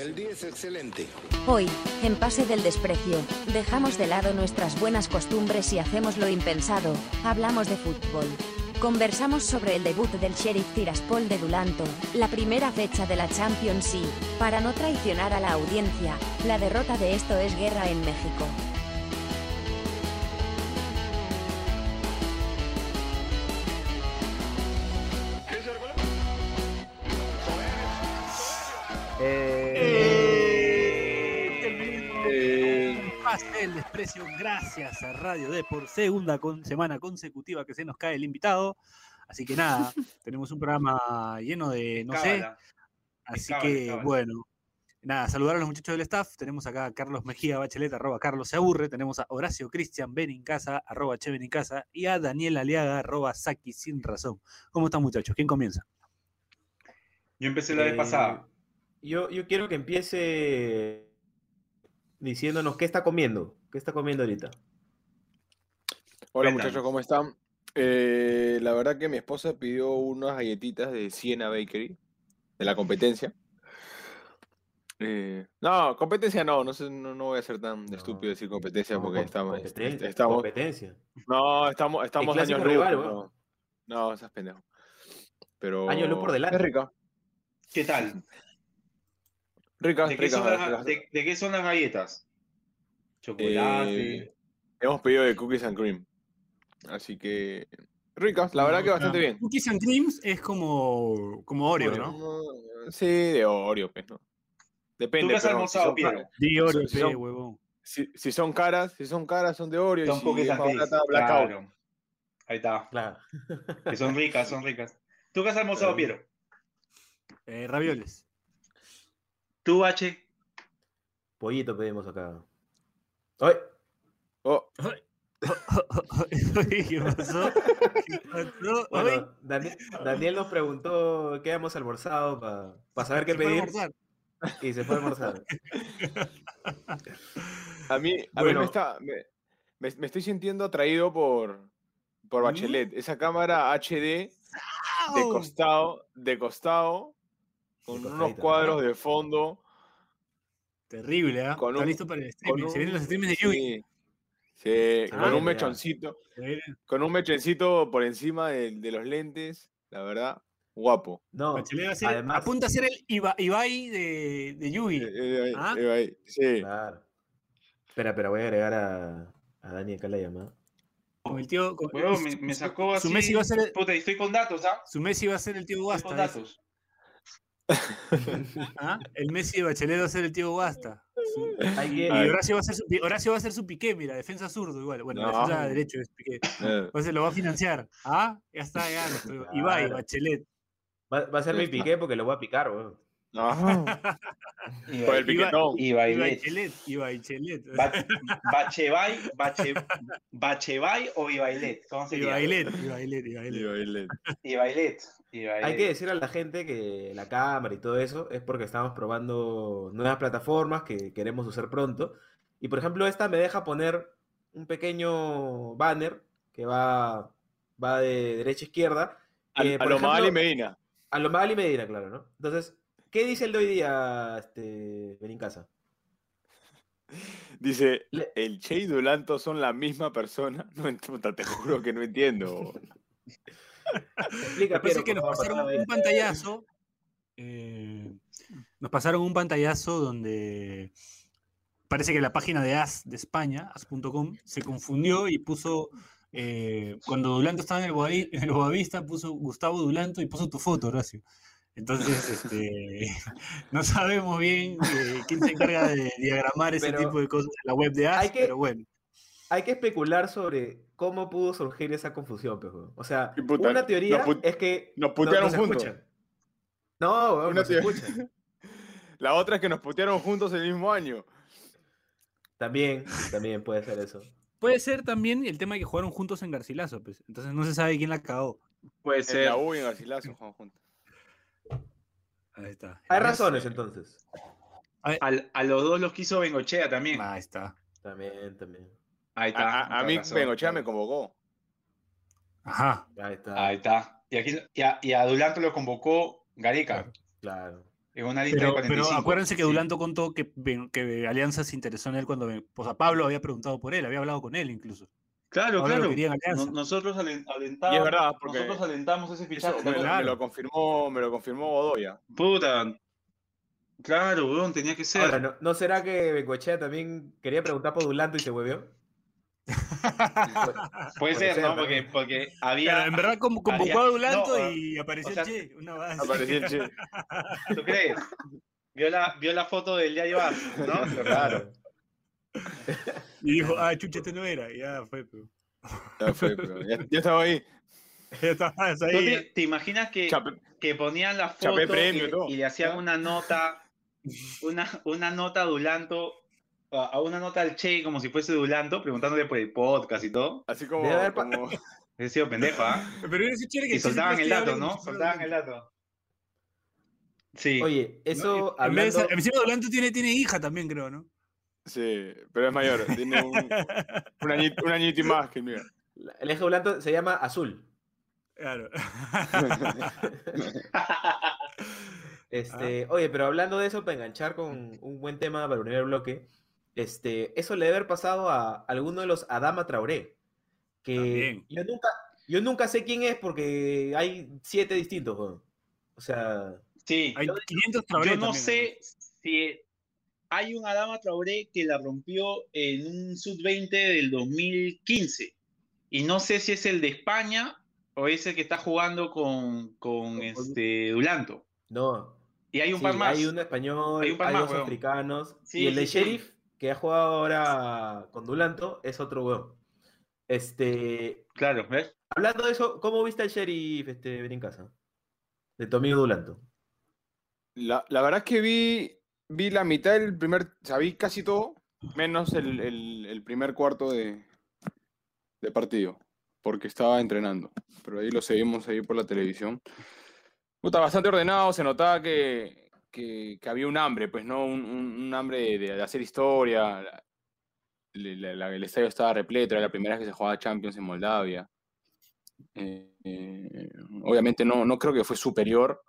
El día es excelente. Hoy, en Pase del Desprecio, dejamos de lado nuestras buenas costumbres y hacemos lo impensado, hablamos de fútbol. Conversamos sobre el debut del Sheriff Tiraspol de Dulanto, la primera fecha de la Champions y, para no traicionar a la audiencia, la derrota de Esto es Guerra en México. Pase el desprecio gracias a Radio D por segunda con, semana consecutiva que se nos cae el invitado. Así que nada, tenemos un programa lleno de, no sé. Así que bueno, nada, saludar a los muchachos del staff. Tenemos acá a Carlos Mejía Bachelet, arroba Carlos se aburre. Tenemos a Horacio Cristian Ben casa, arroba Che Ben casa. Y a Daniel Aliaga, arroba Saki sin razón. ¿Cómo están muchachos? ¿Quién comienza? Yo empecé la vez pasada. Yo, yo quiero que empiece diciéndonos qué está comiendo. ¿Qué está comiendo ahorita? Hola muchachos, ¿cómo están? Eh, la verdad que mi esposa pidió unas galletitas de Siena Bakery, de la competencia. Eh, no, competencia no, no, sé, no, voy a ser tan estúpido decir competencia porque estamos, competencia, estamos... Competencia. No, estamos, estamos años luz. No, no, esas pendejo. Pero... Años luz por delante. Es rica. ¿Qué tal? Ricas, ¿De, ricas, qué son las, ricas. de, de qué son las galletas? Chocolate. Eh, hemos pedido de cookies and cream. Así que ricas, la verdad que bastante bien. Cookies and creams es como, como Oreo, ¿no? ¿no? Sí, de Oreo, pues, ¿no? Depende. ¿Tú qué has pero almorzado, si caras- Di Oreo, Si son- huevón. Si, si son caras, si son caras son de Oreo Son y si barata. Claro. Ahí está. Claro. Que son ricas, son ricas. ¿Tú qué has almorzado, Piero? Eh, ravioles. ¿Tú, H? Pollito pedimos acá. ¡Ay! Oh, ¿Qué pasó? ¿Qué pasó? Ay, Bueno, Daniel, Daniel nos preguntó qué habíamos almorzado para saber qué pedir almorzar. y se fue a almorzar. a mí, a mí Bueno. me, está, me, me- me estoy sintiendo atraído por, por Bachelet. Esa cámara HD de costado, de costado, con unos cuadros de fondo. Terrible, ¿ah? Con Está un- listo para el con streaming. Se un- vienen los streams de Yui. Sí, sí, Ah, con un mechoncito, Se con un mechoncito por encima de, de los lentes, la verdad, guapo. No, a ser- además, apunta a ser el Iba- Ibai de, de Yui. Eh, eh, ¿Ah? eh, ahí, sí. claro. Espera, espera, voy a agregar a, a Dani acá la llamada. Con el tío. con- Huevón, me, me sacó así. Su Messi va a ser el, Puta, y estoy con datos, ¿ah? su Messi va a ser el tío Estoy con Guasta. datos. ¿Ah? El Messi de Bachelet va a ser el tío. Su- Hay y Horacio va a ser su, Horacio va a ser su piqué, mira, defensa zurdo igual. Bueno, No. defensa derecho es piqué. Eh, Entonces lo va a financiar. ¿Ah? Ya está, ya. nuestro Ibai, Claro. Bachelet. va, va a ser mi piqué porque lo voy a picar, weón. No, Y Por el Ibai- piquetón. Y Y Bailet. Bachelet. Y Bachelet. Ba- Bachevay, Bache, Bachevay o Ibailet. ¿Cómo Y sería? Bailet. Y Bailet. Y y Bailet. Bailet. Ibailet. Ibailet. Hay que decir a la gente que la cámara y todo eso es porque estamos probando nuevas plataformas que queremos usar pronto. Y por ejemplo, esta me deja poner un pequeño banner que va, va de derecha a izquierda. A, a lo ejemplo, Medina. A lo Magali Medina, claro, ¿no? Entonces, ¿qué dice el de hoy día, este, Benincasa? Dice, Le- el Che y Dulanto son la misma persona. No, te juro que no entiendo. Explica, que Piero, nos favor, pasaron un pantallazo. eh, nos pasaron un pantallazo donde parece que la página de AS de España, as.com, se confundió y puso. eh, cuando Dulanto estaba en el, Boavi- en el Boavista, puso Gustavo Dulanto y puso tu foto, Horacio. Entonces, este, no sabemos bien eh, quién se encarga de diagramar ese Pero tipo de cosas en la web de AS, hay que- pero bueno. Hay que especular sobre cómo pudo surgir esa confusión, pues, weón. O sea, puta, una teoría es que Nos no- putearon no juntos. No, Una no se escuchan. La otra es que nos putearon juntos el mismo año. También, también puede ser eso. Puede ser también el tema de que jugaron juntos en Garcilaso, pues. Entonces no se sabe quién la cagó. Puede En ser. la U y en Garcilaso jugaban juntos. Ahí está. Hay razones entonces. Al- a los dos los quiso Bengochea también. Ahí está. También, también. Ahí A, está. a- a mí razón. Bengochea me convocó. Ajá. Ahí está. Ahí está. Y, aquí, y, a, y a Dulanto lo convocó Gareca. Claro. En una lista pero, de 45. Pero acuérdense que Dulanto contó que, que Alianza se interesó en él cuando. Pues a Pablo había preguntado por él, había hablado con él incluso. Claro, claro. nosotros alentamos, verdad, nosotros alentamos ese fichaje. Me, lo confirmó, me lo confirmó Godoya. Puta. Claro, weón, tenía que ser. Ahora, ¿no, será que Bengochea también quería preguntar por Dulanto y se huevió? Puede ser, ¿no? Porque, porque había. en verdad convocó a Dulanto y apareció el Che. Una base. Apareció el Che. ¿Tú crees? Vio la, vio la foto del Yayo ¿no? Claro. Y dijo, ah, chucha, este no era. Ya fue, pero. Ya fue, pero. Ya, estaba ahí. Ya estabas ahí. te, imaginas que, que ponían la foto y, le hacían una nota, una, una nota Dulanto a una nota al Che como si fuese Dulanto, preguntándole por el podcast y todo. Así como. como... He sido pendejo, ¿ah? Pero ese que y soltaban el dato, ¿no? Soltaban el dato. Sí. Oye, eso. No, hablando... Encima Dulanto tiene, tiene hija también, creo, ¿no? Sí, pero es mayor. Tiene un, un, añito, un añito y más que mío. El eje Dulanto se llama Azul. Claro. este, Oye, pero hablando de eso, para enganchar con un buen tema para el bloque este, eso le debe haber pasado a alguno de los Adama Traoré. Que yo nunca, yo nunca sé quién es porque hay siete distintos, O sea. Sí, hay 500 Traoré. Yo no sé si hay un Adama Traoré que la rompió en un sub-20 del 2015. Y no sé si es el de España o es el que está jugando con, con este Dulanto. No. Y hay un par más. Hay un español, hay, dos africanos. y el de Sheriff que ha jugado ahora con Dulanto, es otro weón. Este. Claro, ¿ves? Hablando de eso, ¿cómo viste el sheriff este, en casa? De tu amigo Dulanto. La, verdad es que vi, vi la mitad del primer. O sea, vi casi todo, menos el, primer cuarto de, de partido, porque estaba entrenando. Pero ahí lo seguimos ahí por la televisión. Puta, bastante ordenado, se notaba que, que, había un hambre, pues, ¿no? Un, hambre de, hacer historia. el estadio estaba repleto, era la primera vez que se jugaba Champions en Moldavia. Eh, eh, obviamente no, no creo que fue superior,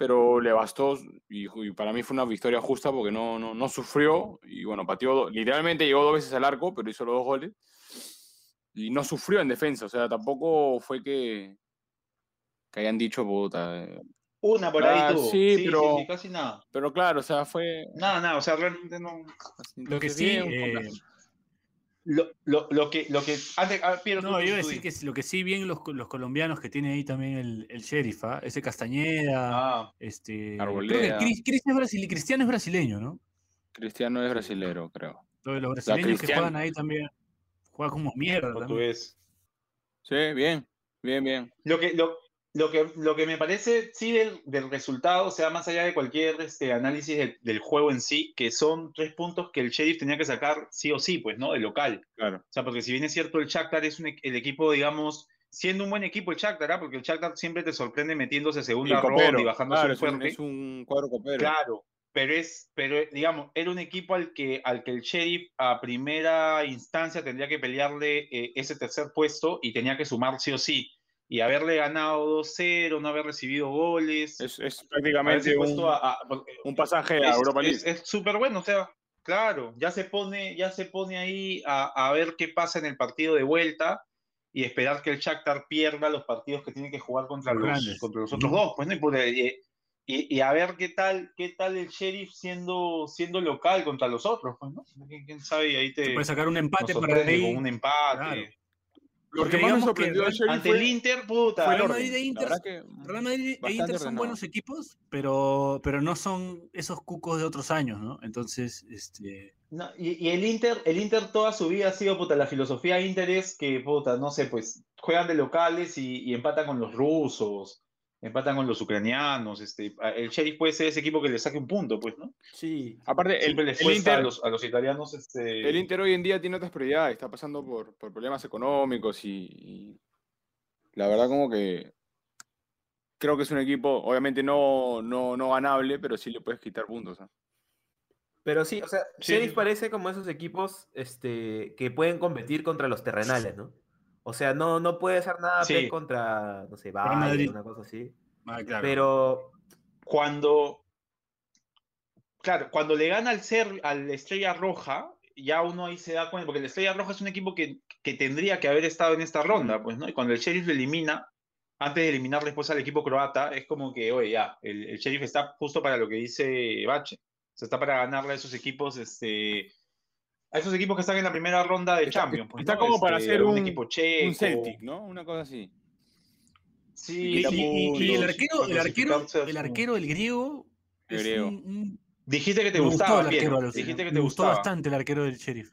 pero le bastó y, para mí fue una victoria justa porque no, no, no, sufrió y bueno, pateó, literalmente llegó dos veces al arco, pero hizo los dos goles y no sufrió en defensa, o sea, tampoco fue que, que hayan dicho, puta, una por ahí tuvo. Sí, pero, casi nada. Pero claro, o sea, fue. Nada, nada, o sea, realmente no. Lo que sí. Eh, lo, lo, lo, que. Lo que antes, ah, no, yo iba a decir que lo que sí bien los, los colombianos que tiene ahí también el, el sheriff, ¿ah? ese Castañeda. Ah, este. Creo que Cristiano es, Cristiano es brasileño, ¿no? Cristiano es brasilero, creo. Todos los brasileños que juegan ahí también. Juegan como mierda. Portugués. Sí, bien, bien, bien. Lo que, lo, lo que, lo que me parece, sí, del, del, resultado, o sea, más allá de cualquier este, análisis del juego en sí, que son tres puntos que el Sheriff tenía que sacar sí o sí, pues, ¿no? De local. Claro. O sea, porque si bien es cierto, el Shakhtar es un, el equipo, digamos, siendo un buen equipo el Shakhtar, ¿ah? porque el Shakhtar siempre te sorprende metiéndose segunda ronda y bajando claro, su fuerte. Es un, cuadro copero. Claro, pero es, pero digamos, era un equipo al que, al que el Sheriff a primera instancia tendría que pelearle eh, ese tercer puesto y tenía que sumar sí o sí y haberle ganado 2-0, no haber recibido goles. Es, prácticamente un, pasaje a Europa League. Es súper bueno, o sea, claro, ya se pone, ya se pone ahí a, ver qué pasa en el partido de vuelta y esperar que el Shakhtar pierda los partidos que tiene que jugar contra los, contra los otros dos, pues no y, y, a ver qué tal, qué tal el sheriff siendo, siendo local contra los otros, pues, ¿no? ¿Quién, sabe? Ahí te puede sacar un empate para ahí. un empate. Lo que más me sorprendió ante el Inter, puta. Real Madrid e Inter, Real Madrid e Inter son buenos equipos, pero, pero no son esos cucos de otros años, ¿no? Entonces, este. No, y, y, el Inter, el Inter toda su vida ha sido, puta, la filosofía Inter es que, puta, no sé, pues, juegan de locales y, y empatan con los rusos empatan con los ucranianos. Este, el Sheriff puede ser ese equipo que le saque un punto, pues, ¿no? Sí. Aparte, el, el Inter, a, los, a los italianos. Este... El Inter hoy en día tiene otras prioridades, está pasando por, por problemas económicos y, la verdad, como que creo que es un equipo, obviamente no, no, no ganable, pero sí le puedes quitar puntos. ¿ah? Pero sí, o sea, Sheriff parece como esos equipos este, que pueden competir contra los terrenales, ¿no? O sea, no, no puede hacer nada contra, no sé, Bayern, una cosa así. Ah, pero cuando, claro, cuando le gana al ser al Estrella Roja, ya uno ahí se da cuenta, porque el Estrella Roja es un equipo que, que tendría que haber estado en esta ronda, pues, ¿no? Y cuando el Sheriff lo elimina, antes de eliminar después al equipo croata, es como que, oye, ya, el, Sheriff está justo para lo que dice Bache. O sea, está para ganarle a esos equipos, este, a esos equipos que están en la primera ronda de Champions. Pues, está como para este, hacer un, equipo checo. Un Celtic, ¿no? Una cosa así. Sí, y, el arquero, el arquero, el arquero, el griego. Dijiste que te gustaba, Dijiste que te me gustó bastante el arquero del sheriff.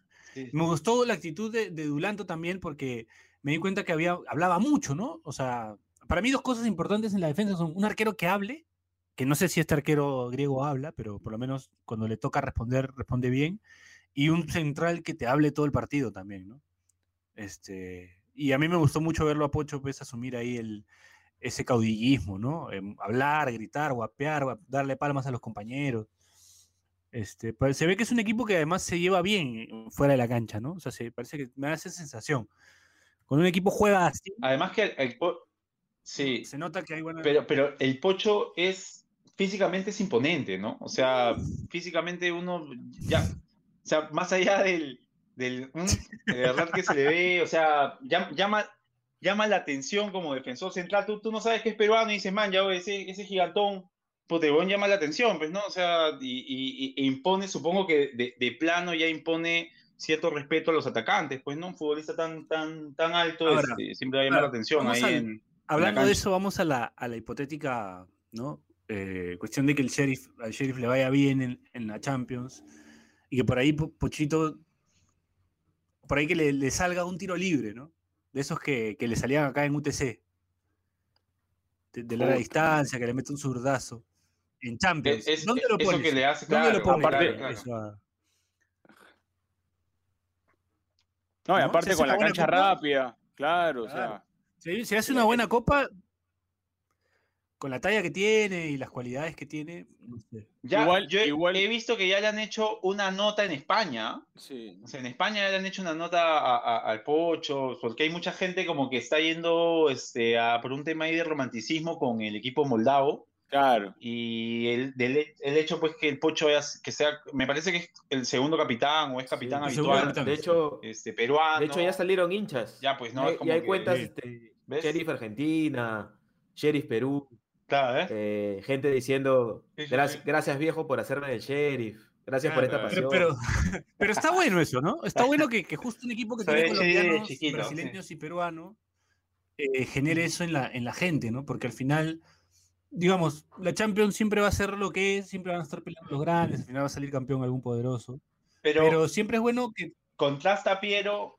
Me gustó la actitud de, de, Dulanto también porque me di cuenta que había, hablaba mucho, ¿no? O sea, para mí dos cosas importantes en la defensa son un arquero que hable, que no sé si este arquero griego habla, pero por lo menos cuando le toca responder, responde bien, y un central que te hable todo el partido también, ¿no? Este, y a mí me gustó mucho verlo a Pocho pues asumir ahí el, ese caudillismo, ¿no? Em, hablar, gritar, guapear, darle palmas a los compañeros. Este, pues, se ve que es un equipo que además se lleva bien fuera de la cancha, ¿no? O sea, se, parece que me da esa sensación. Cuando un equipo juega así. Además que el, sí. Se nota que hay buena. Pero, pero el Pocho es físicamente es imponente, ¿no? O sea, físicamente uno ya, o sea, más allá del, del de verdad que se le ve, o sea, llama, llama la atención como defensor central. Tú, tú no sabes que es peruano y dices, man, ya ese, ese gigantón, pues te llama la atención, pues, ¿no? O sea, y, y, impone, supongo que de, de, plano ya impone cierto respeto a los atacantes, pues, ¿no? Un futbolista tan, tan, tan alto este, siempre va a llamar la atención ahí en, Hablando de eso, vamos a la, a la hipotética, ¿no? Eh, cuestión de que el sheriff, al sheriff le vaya bien en, en la Champions y que por ahí Pochito, por ahí que le, le salga un tiro libre, ¿no? de esos que, que le salían acá en UTC. De, la distancia, que le mete un zurdazo. En Champions. ¿Dónde lo pones? que le hace, ¿Dónde lo pones? No, y aparte con la cancha rápida. Claro, o sea. Si, si hace una buena copa, con la talla que tiene y las cualidades que tiene. Ya, igual, yo he visto que ya le han hecho una nota en España. Sí. O sea, en España ya le han hecho una nota al Pocho, porque hay mucha gente como que está yendo este, a, por un tema ahí de romanticismo con el equipo moldavo. Claro. Y el, el, hecho, pues, que el Pocho que sea, me parece que es el segundo capitán o es capitán habitual. de hecho, este, peruano. De hecho, ya salieron hinchas. Ya, pues, ¿no? Y hay, cuentas, este, Sheriff Argentina, Sheriff Perú. ¿Eh? Eh, gente diciendo, gracias, viejo por hacerme el sheriff. Gracias por esta pasión. Pero, pero, está bueno eso, ¿no? Está bueno que, justo un equipo que tiene colombianos, brasileños y peruanos eh, genere eso en la, en la gente, ¿no? Porque al final, digamos, la Champions siempre va a ser lo que es, siempre van a estar peleando los grandes, al final va a salir campeón algún poderoso. Pero, pero siempre es bueno que. Contrasta Piero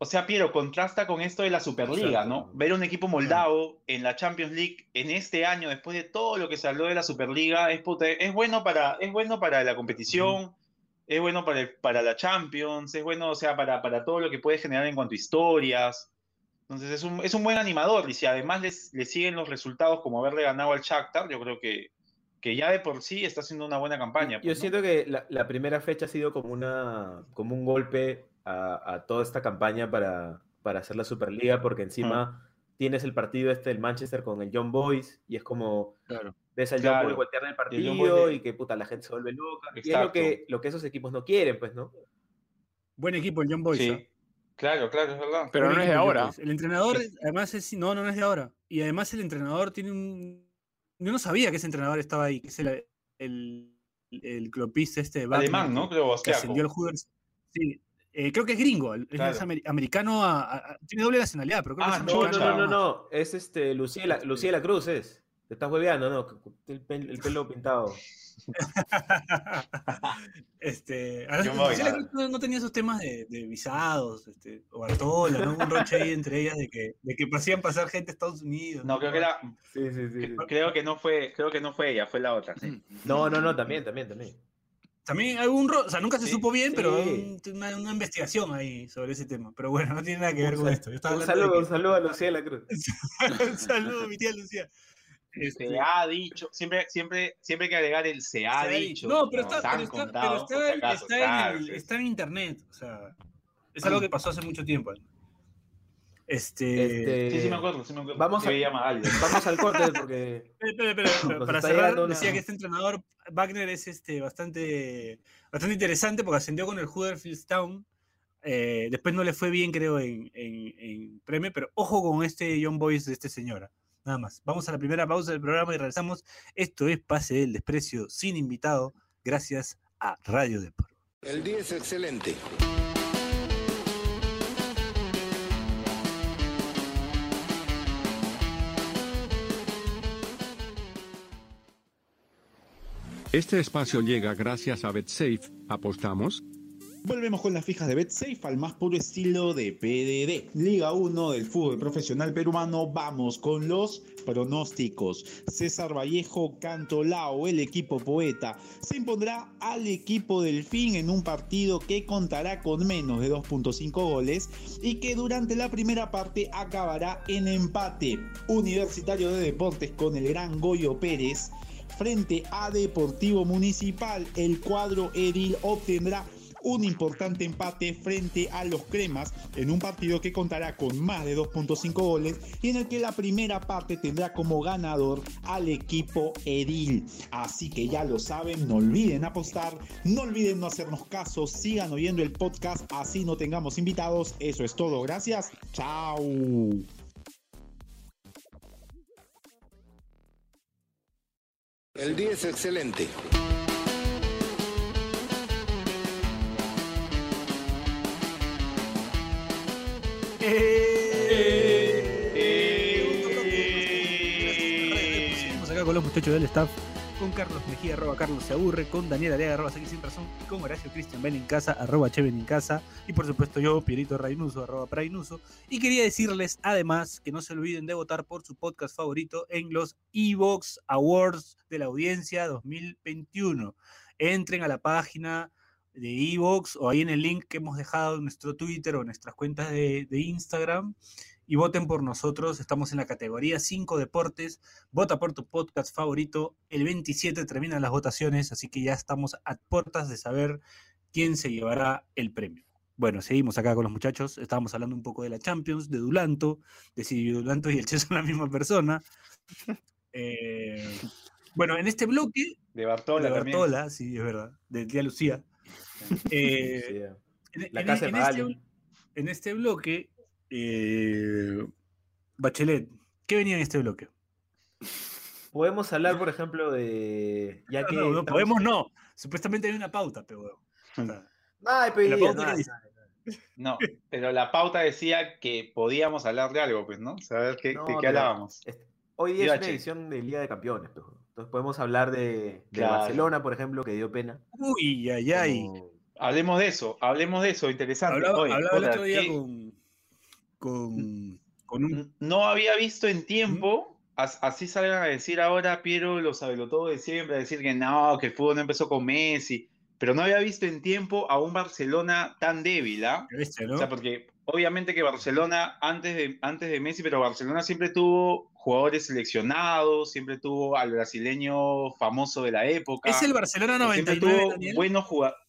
o sea, Piero, contrasta con esto de la Superliga, ¿no? Ver un equipo moldavo en la Champions League en este año, después de todo lo que se habló de la Superliga, es, es, bueno, para, es bueno para la competición, es bueno para, para la Champions, es bueno, o sea, para, para todo lo que puede generar en cuanto a historias. Entonces es un, es un buen animador y si además le siguen los resultados como haberle ganado al Shakhtar, yo creo que, que ya de por sí está haciendo una buena campaña. Yo pues, siento que la, la, primera fecha ha sido como, una, como un golpe a, toda esta campaña para, para, hacer la Superliga, porque encima tienes el partido este del Manchester con el John Boys y es como claro. ves al John Boys voltear el partido y, que puta la gente se vuelve loca. Y es lo que, lo que esos equipos no quieren, pues, ¿no? Buen equipo el John Boys. Sí. ¿eh? Claro, claro, es verdad. Pero no es de ahora. El entrenador, además, es, no, no es de ahora. Y además el entrenador tiene un... Yo no sabía que ese entrenador estaba ahí, que es el, el, el clopista este de Alemán, ¿no? Creo que ascendió el Hoovers. Sí, eh, creo que es gringo, es americano, tiene doble nacionalidad, pero creo que ah, es no, no, no, no, no, es este, Lucía, Lucía la Cruz, es. Te estás hueveando, ¿no? El, el pelo pintado. este, Lucía Cruz no tenía esos temas de, de visados, este, o Bartola, ¿no? Un roche ahí entre ellas de que, de que hacían pasar gente a Estados Unidos. No, creo que era. Sí, sí, sí. Creo que no fue, creo que no fue ella, fue la otra. No, no, no, también, también, también. También hay un, o sea, nunca se supo bien, pero hay una, investigación ahí sobre ese tema. Pero bueno, no tiene nada que ver con esto. un saludo, un saludo a Lucía de la Cruz. un saludo a mi tía Lucía. Se este, ha dicho, siempre, siempre, siempre hay que agregar el se ha, dicho. No, pero, está, pero, está, pero está, está, en está, en internet. O sea, es algo que pasó hace mucho tiempo. Este... este... Sí, sí me acuerdo, sí me acuerdo. Vamos, a... Vamos al corte porque... pero, pero, para cerrar, decía que este entrenador, Wagner, es este, bastante, bastante interesante porque ascendió con el Huddersfield Town. Eh, después no le fue bien, creo, en, en, en premio, pero ojo con este John Boyce de este señora. Nada más. Vamos a la primera pausa del programa y regresamos. Esto es Pase del Desprecio sin invitado, gracias a Radio Depor. El día es excelente. Este espacio llega gracias a BetSafe. ¿Apostamos? Volvemos con las fijas de BetSafe al más puro estilo de PDD. Liga 1 del fútbol profesional peruano. Vamos con los pronósticos. César Vallejo Cantolao, el equipo poeta, se impondrá al equipo Delfín en un partido que contará con menos de 2.5 goles y que durante la primera parte acabará en empate. Universitario de Deportes con el gran Goyo Pérez frente a Deportivo Municipal. El cuadro Edil obtendrá un importante empate frente a los cremas en un partido que contará con más de 2.5 goles y en el que la primera parte tendrá como ganador al equipo Edil. Así que ya lo saben, no olviden apostar, no olviden no hacernos caso, sigan oyendo el podcast así no tengamos invitados. Eso es todo, gracias. Chao. El día es excelente. Seguimos acá con los muchachos del staff, con Carlos Mejía, arroba Carlos se aburre, con Daniel Area, arroba aquí sin razón, y con Horacio Cristian Ben en casa, arroba Cheven en casa, y por supuesto yo, Pierito Rainuso, arroba Prainuso. Y quería decirles además que no se olviden de votar por su podcast favorito en los Evox Awards de la audiencia 2021. Entren a la página de Evox o ahí en el link que hemos dejado en nuestro Twitter o en nuestras cuentas de, Instagram y voten por nosotros. Estamos en la categoría 5 deportes. Vota por tu podcast favorito. El 27 terminan las votaciones, así que ya estamos a puertas de saber quién se llevará el premio. Bueno, seguimos acá con los muchachos. Estábamos hablando un poco de la Champions, de Dulanto, de si Dulanto y el Che son la misma persona. Eh, bueno, en este bloque. De Bartola. De Bartola, sí, es verdad. De tía Lucía. Eh, la casa en, este, en, este, bloque, eh, Bachelet, ¿qué venía en este bloque? Podemos hablar, por ejemplo, de. Ya que no, podemos no. Supuestamente hay una pauta, pero. No, pero la pauta decía que podíamos hablar de algo, pues, ¿no? Saber qué, de qué hablábamos. Hoy día es una edición del Día de Campeones, pues. Entonces podemos hablar de, Barcelona, por ejemplo, que dio pena. Uy, ay, ay. Hablemos de eso, hablemos de eso, interesante. Hablaba, el otro día con, un... No había visto en tiempo, así salgan a decir ahora Piero lo sabe lo todo de siempre, a decir que no, que el fútbol no empezó con Messi, pero no había visto en tiempo a un Barcelona tan débil, ¿ah? O sea, porque obviamente que Barcelona, antes de, antes de Messi, pero Barcelona siempre tuvo jugadores seleccionados, siempre tuvo al brasileño famoso de la época. Es el Barcelona 99, tuvo buenos jugadores.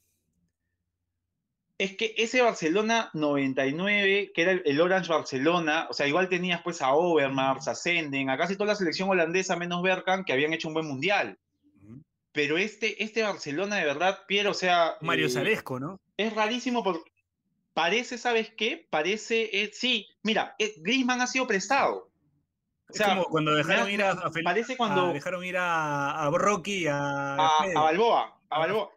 Es que ese Barcelona 99, que era el, Orange Barcelona, o sea, igual tenías pues a Overmars, a Senden, a casi toda la selección holandesa menos Berkan, que habían hecho un buen mundial. Pero este, este Barcelona de verdad, Pierre, o sea... Mario eh, ¿no? Es rarísimo porque parece, ¿sabes qué? Parece, eh, sí, mira, eh, Griezmann ha sido prestado. O sea, como cuando dejaron ir a, parece cuando dejaron ir a, a Rocky, a, a, Balboa, a Balboa.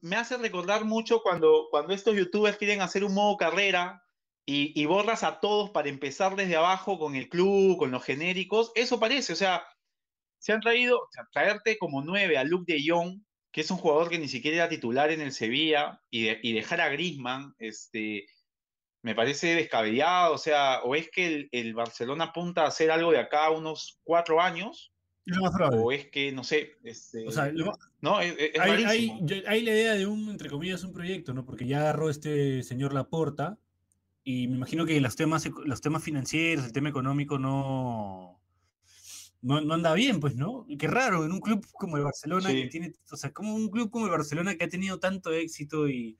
Me hace recordar mucho cuando, cuando estos youtubers quieren hacer un modo carrera y, borras a todos para empezar desde abajo con el club, con los genéricos. Eso parece, o sea, se han traído, traerte como nueve a Luke de Jong, que es un jugador que ni siquiera era titular en el Sevilla, y, dejar a Griezmann, este, me parece descabellado, o sea, o es que el, Barcelona apunta a hacer algo de acá unos cuatro años, o es que, no sé, este, no, es, hay, la idea de un, entre comillas, un proyecto, ¿no? Porque ya agarró este señor Laporta, y me imagino que los temas, los temas financieros, el tema económico no no, no, anda bien, pues, ¿no? qué raro, en un club como el Barcelona, que tiene, o sea, como un club como el Barcelona que ha tenido tanto éxito y,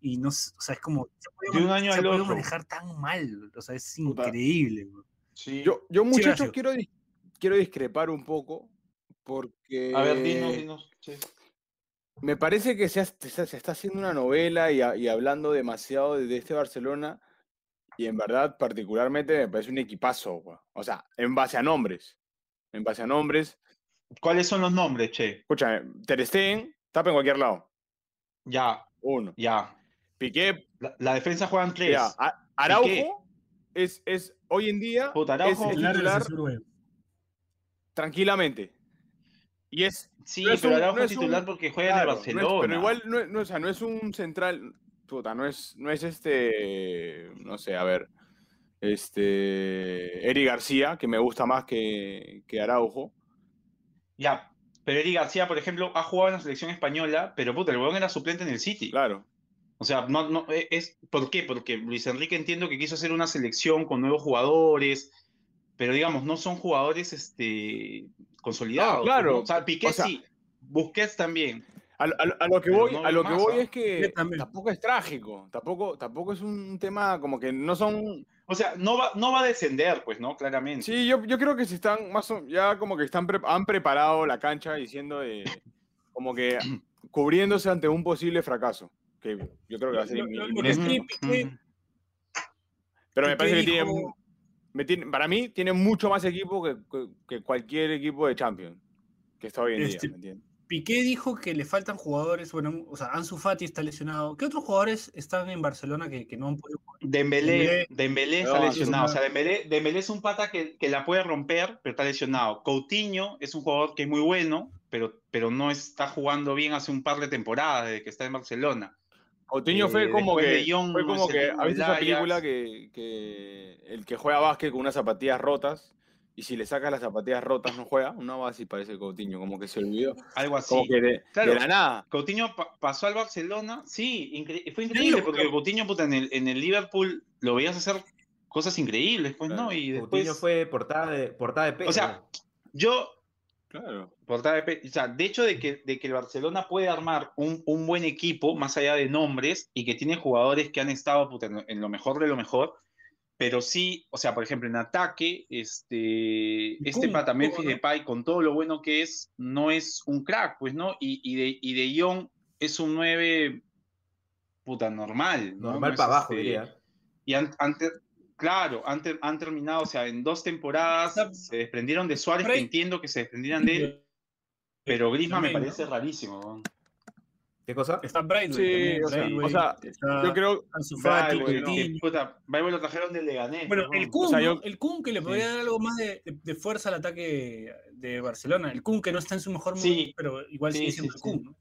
y no, o sea, es como de un año se al puede otro. manejar tan mal, o sea, es increíble. Sí. Yo, yo muchachos, Horacio. quiero, quiero discrepar un poco porque A ver, dinos, dinos. sí. me parece que se, ha- se- se está haciendo una novela y, a- y hablando demasiado de, de este Barcelona y en verdad particularmente me parece un equipazo, o sea, en base a nombres, en base a nombres, ¿Cuáles son los nombres, che? escúchame, Ter Stegen, tapa en cualquier lado, Ya, uno, ya. Piqué, La, la defensa juegan tres. ya, A- Araujo es, es hoy en día Puta, es Araujo- el El titular es. Tranquilamente. Y es Sí, no es pero un- Araujo no es titular un- porque juega Claro, en no el es- Barcelona. pero igual no, es- no, o sea, no es un central, puta, no es, no es este, no sé, a ver, este, Eri García, que me gusta más que, que Araujo. Ya, pero Eri García, por ejemplo, ha jugado en la selección española, pero puta, el huevón era suplente en el City. Claro. O sea, no, no, e- es, ¿por qué? Porque Luis Enrique entiendo que quiso hacer una selección con nuevos jugadores, pero digamos, no son jugadores este, consolidados. No, claro. ¿no? O sea, Piqué O sea- sí, Busquets también. A, lo- a lo- a lo que voy, no a lo que voy ¿ah? es que tampoco es trágico, tampoco, tampoco es un tema como que no son. O sea, no va, no va a descender, pues, ¿no? Claramente. Sí, yo, yo creo que se están más o- ya como que están pre- han preparado la cancha diciendo de como que cubriéndose ante un posible fracaso. Que yo creo que va a ser Lo- lo- Piqué-. Pero me parece que tiene, me tiene- para mí tiene mucho más equipo que, que- que cualquier equipo de Champions que está hoy en Este, día, ¿me? Piqué dijo que le faltan jugadores, bueno, o sea, Ansu Fati está lesionado. ¿Qué otros jugadores están en Barcelona que, que no han podido jugar? Dembélé, Dembélé está No, lesionado. O sea, Dembélé, Dembélé es un pata que, que la puede romper, pero está lesionado. Coutinho es un jugador que es muy bueno, pero, pero no está jugando bien hace un par de temporadas desde que está en Barcelona. Coutinho Eh, fue como que, fue no como que, ¿has visto esa película que, que el que juega básquet con unas zapatillas rotas y si le sacas las zapatillas rotas no juega? Una va así parece Coutinho, como que se olvidó. Algo así. Como que de, Claro. de la nada. Coutinho pa- pasó al Barcelona, sí, incre- fue increíble porque Coutinho puta, en, el, en el Liverpool lo veías hacer cosas increíbles, pues, ¿no? Y después, Coutinho fue portada de, portada de o sea, yo, Claro. o sea, de hecho de que, de que el Barcelona puede armar un, un buen equipo, más allá de nombres, y que tiene jugadores que han estado puta, en, lo- mejor de lo mejor, pero sí, o sea, por ejemplo, en ataque, este, este pata Memphis. Depay, con todo lo bueno que es, no es un crack, pues, ¿no? Y, y, de, y de Jong es un 9 puta normal, ¿no? Normal No para abajo, este, diría. y ter- claro, han, ter- han terminado, o sea, en dos temporadas se desprendieron de Suárez, que entiendo que se desprendieran de él, pero Griezmann me parece rarísimo. ¿no? ¿Qué cosa? Está Brightway Sí, o sea, o sea, está Yo creo, puta, Bravo lo trajeron del Leganés. Bueno, ¿no? el Kun, O sea, ¿no? yo- el Kun que le podría Sí. dar algo más de, de- de fuerza al ataque de Barcelona. El Kun que no está en su mejor Sí, momento, pero igual sí, sigue sí, siendo el sí. Kun, ¿no?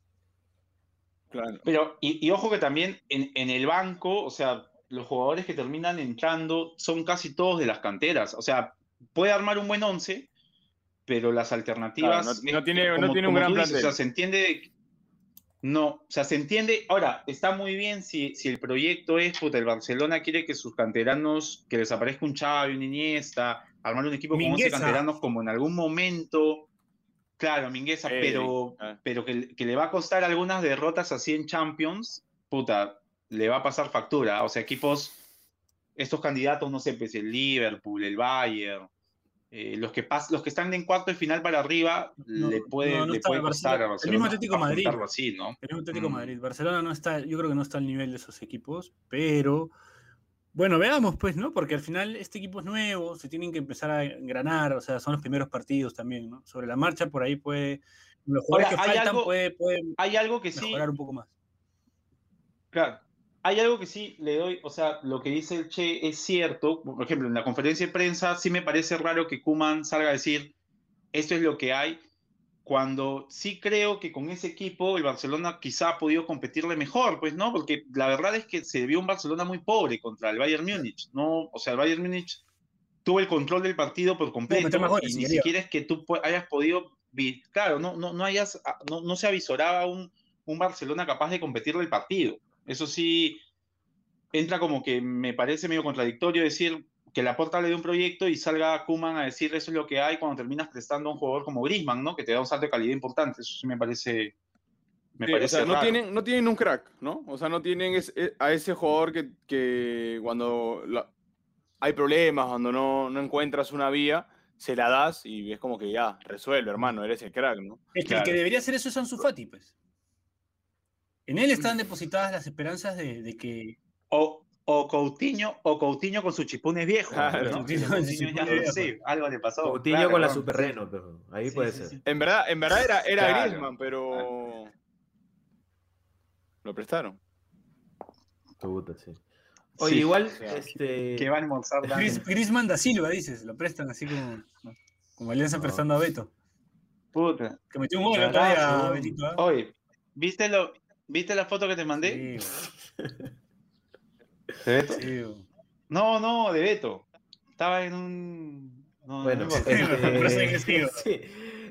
claro. Pero, y, y ojo que también en, en el banco, o sea, los jugadores que terminan entrando son casi todos de las canteras. O sea, puede armar un buen once, pero las alternativas. Claro, no- tiene- no tiene un gran plantel. O sea, se entiende. de- No, o sea, se entiende. Ahora, está muy bien si, si el proyecto es, puta, el Barcelona quiere que sus canteranos, que les aparezca un Xavi, un Iniesta, armar un equipo con 11 Mingueza. canteranos como en algún momento. Claro, Mingueza, Eh, pero, ah. pero que, que le va a costar algunas derrotas así en Champions, puta, le va a pasar factura. O sea, equipos, estos candidatos, no sé, pues el Liverpool, el Bayern, eh, los, que pas- los que están en cuarto de final para arriba, No, le puede, no, no le está puede el costar a Barcelona. El mismo Atlético Madrid. afrontarlo así, ¿no? El mismo Atlético Mm. Madrid. Barcelona no está, yo creo que no está al nivel de esos equipos, pero bueno, veamos pues, ¿no? Porque al final este equipo es nuevo, se tienen que empezar a engranar, o sea, son los primeros partidos también, ¿no? Sobre la marcha por ahí puede, los jugadores Ahora, que hay faltan algo- puede- pueden Hay algo que sí, mejorar un poco más. Claro. Hay algo que sí le doy, o sea, lo que dice el Che es cierto. Por ejemplo, en la conferencia de prensa sí me parece raro que Kuman salga a decir esto es lo que hay, cuando sí creo que con ese equipo el Barcelona quizá ha podido competirle mejor, pues, ¿no? Porque la verdad es que se vio un Barcelona muy pobre contra el Bayern Múnich, ¿no? O sea, el Bayern Múnich tuvo el control del partido por completo goles, y ni siquiera es que tú hayas podido, claro, no, no, no, hayas, ah, no, no se avisoraba un, un Barcelona capaz de competirle el partido. Eso sí, entra como que me parece medio contradictorio decir que la porta le de un proyecto y salga Kuman a decir eso es lo que hay cuando terminas prestando a un jugador como Griezmann, ¿no? Que te da un salto de calidad importante. Eso sí me parece Me parece o sea, no raro. tienen, no tienen un crack, ¿no? O sea, no tienen es- eh, a ese jugador que, que cuando la- hay problemas, cuando no, no encuentras una vía, se la das y es como que ya, resuelve, hermano, eres el crack, ¿no? Es que Claro. el que debería hacer eso es Ansu Fati, pues. En él están depositadas las esperanzas de, de que O, o Coutinho, o Coutinho con sus chipunes viejos. Claro. ¿no? Coutinho Coutinho ya- viejos. sí, algo le pasó. Coutinho claro, con la ¿no? Super Sí. Reno, pero ahí Sí, puede sí, ser. sí. En verdad, en verdad era, era Claro. Griezmann, pero lo prestaron. Puta, sí. Oye, Sí, igual, o sea, este. Que va a almorzar Gris. Griezmann da Silva, dices, lo prestan así como, como Alianza No. prestando a Beto. Puta. Que metió un gol Carajo. Betito. ¿ah? Oye, ¿viste, lo, ¿viste la foto que te mandé? Sí, ¿De Beto? sí. No, no, de Beto. Estaba en un. No, no Bueno, que sí, este, sí.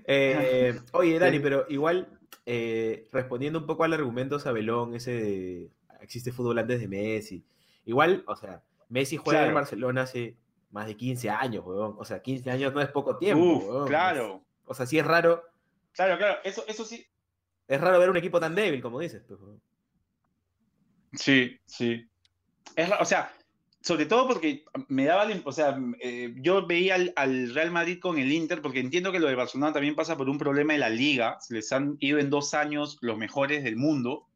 Eh, oye, Dani, pero igual, eh, respondiendo un poco al argumento Sabelón, ese de existe fútbol antes de Messi. Igual, o sea, Messi juega en. Barcelona hace más de 15 años, weón. O sea, 15 años no es poco tiempo, Uf, weón. claro. O sea, sí es raro, Claro, claro. Eso, eso sí. Es raro ver un equipo tan débil, como dices. pues. Sí, sí. Es o sea, sobre todo porque me daba, o sea, eh, yo veía al, al Real Madrid con el Inter, porque entiendo que lo de Barcelona también pasa por un problema de la liga, se les han ido en dos años los mejores del mundo,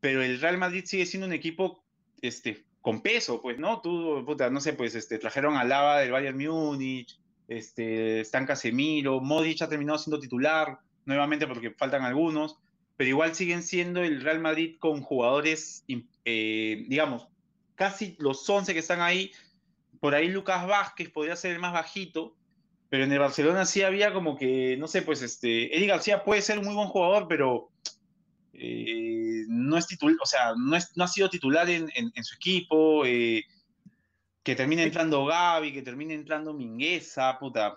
pero el Real Madrid sigue siendo un equipo este, con peso, pues, ¿no? Tú, puta, no sé, pues, este, trajeron a Lava del Bayern Múnich, este, están Casemiro, Modric ha terminado siendo titular, nuevamente porque faltan algunos, pero igual siguen siendo el Real Madrid con jugadores, eh, digamos, casi los 11 que están ahí, por ahí Lucas Vázquez podría ser el más bajito, pero en el Barcelona sí había como que, no sé, pues este, Eric García puede ser un muy buen jugador, pero eh, no es titular, o sea, no, es, no ha sido titular en, en- en su equipo, eh, que termine entrando Gaby, que termine entrando Mingueza, puta.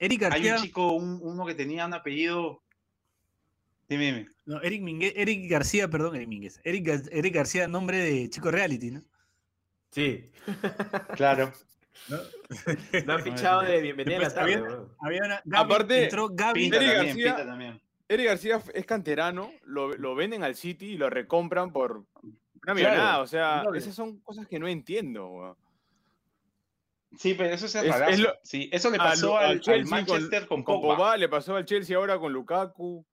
Eric Hay García, un chico, un- uno que tenía un apellido... Dime, dime. no, Eric, Mingue- Eric García, perdón, Eric Minguez. Eric, Gar- Eric García, nombre de chico reality, ¿no? Sí. Claro. ¿No? No han fichado de bienvenida a la tarde, había- una, Gaby, Aparte, entró Gaby. Pinta Eric también, García- Pinta también. Eric García es canterano, lo, lo venden al City y lo recompran por una Claro, millonada. O sea, esas son cosas que no entiendo. weón. Sí, pero eso es, Es- rarazo. es lo- Sí, eso le A pasó al, al al Chelsea Manchester con, Con Pogba, Pogba le pasó al Chelsea ahora con Lukaku.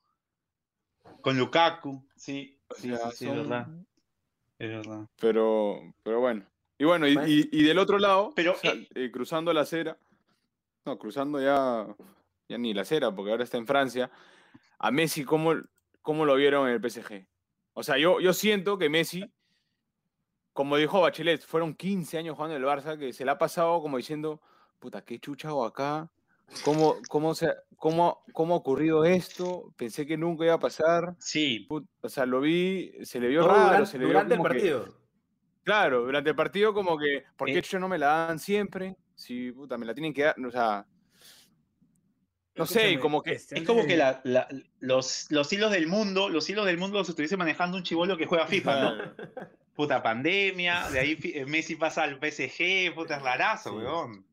con Lukaku. Sí, O sí, sea, sí, sí, es verdad. Es verdad. Pero, pero bueno. Y bueno, y, y- y del otro lado, Pero, o sea, eh, eh, cruzando la acera, no, cruzando ya, ya ni la acera, porque ahora está en Francia, a Messi, ¿cómo, cómo lo vieron en el PSG? O sea, yo, yo siento que Messi, como dijo Bachelet, fueron 15 años jugando en el Barça, que se le ha pasado como diciendo, puta, qué chucha hago acá, ¿Cómo, cómo, se, cómo, ¿cómo ha ocurrido esto? Pensé que nunca iba a pasar. Sí, Put- o sea, lo vi, se le vio Todo raro, durante, se le vio durante el que- partido. Claro, durante el partido como que, ¿por qué Eh. yo no me la dan siempre? Si, puta, me la tienen que dar, o sea, no sé, Escúchame, como que... este, es como que la- la- los, los hilos del mundo, los hilos del mundo los estuviese manejando un chivolo que juega FIFA, ¿no? Puta pandemia, de ahí eh, Messi pasa al PSG, puta es rarazo, Sí. weón.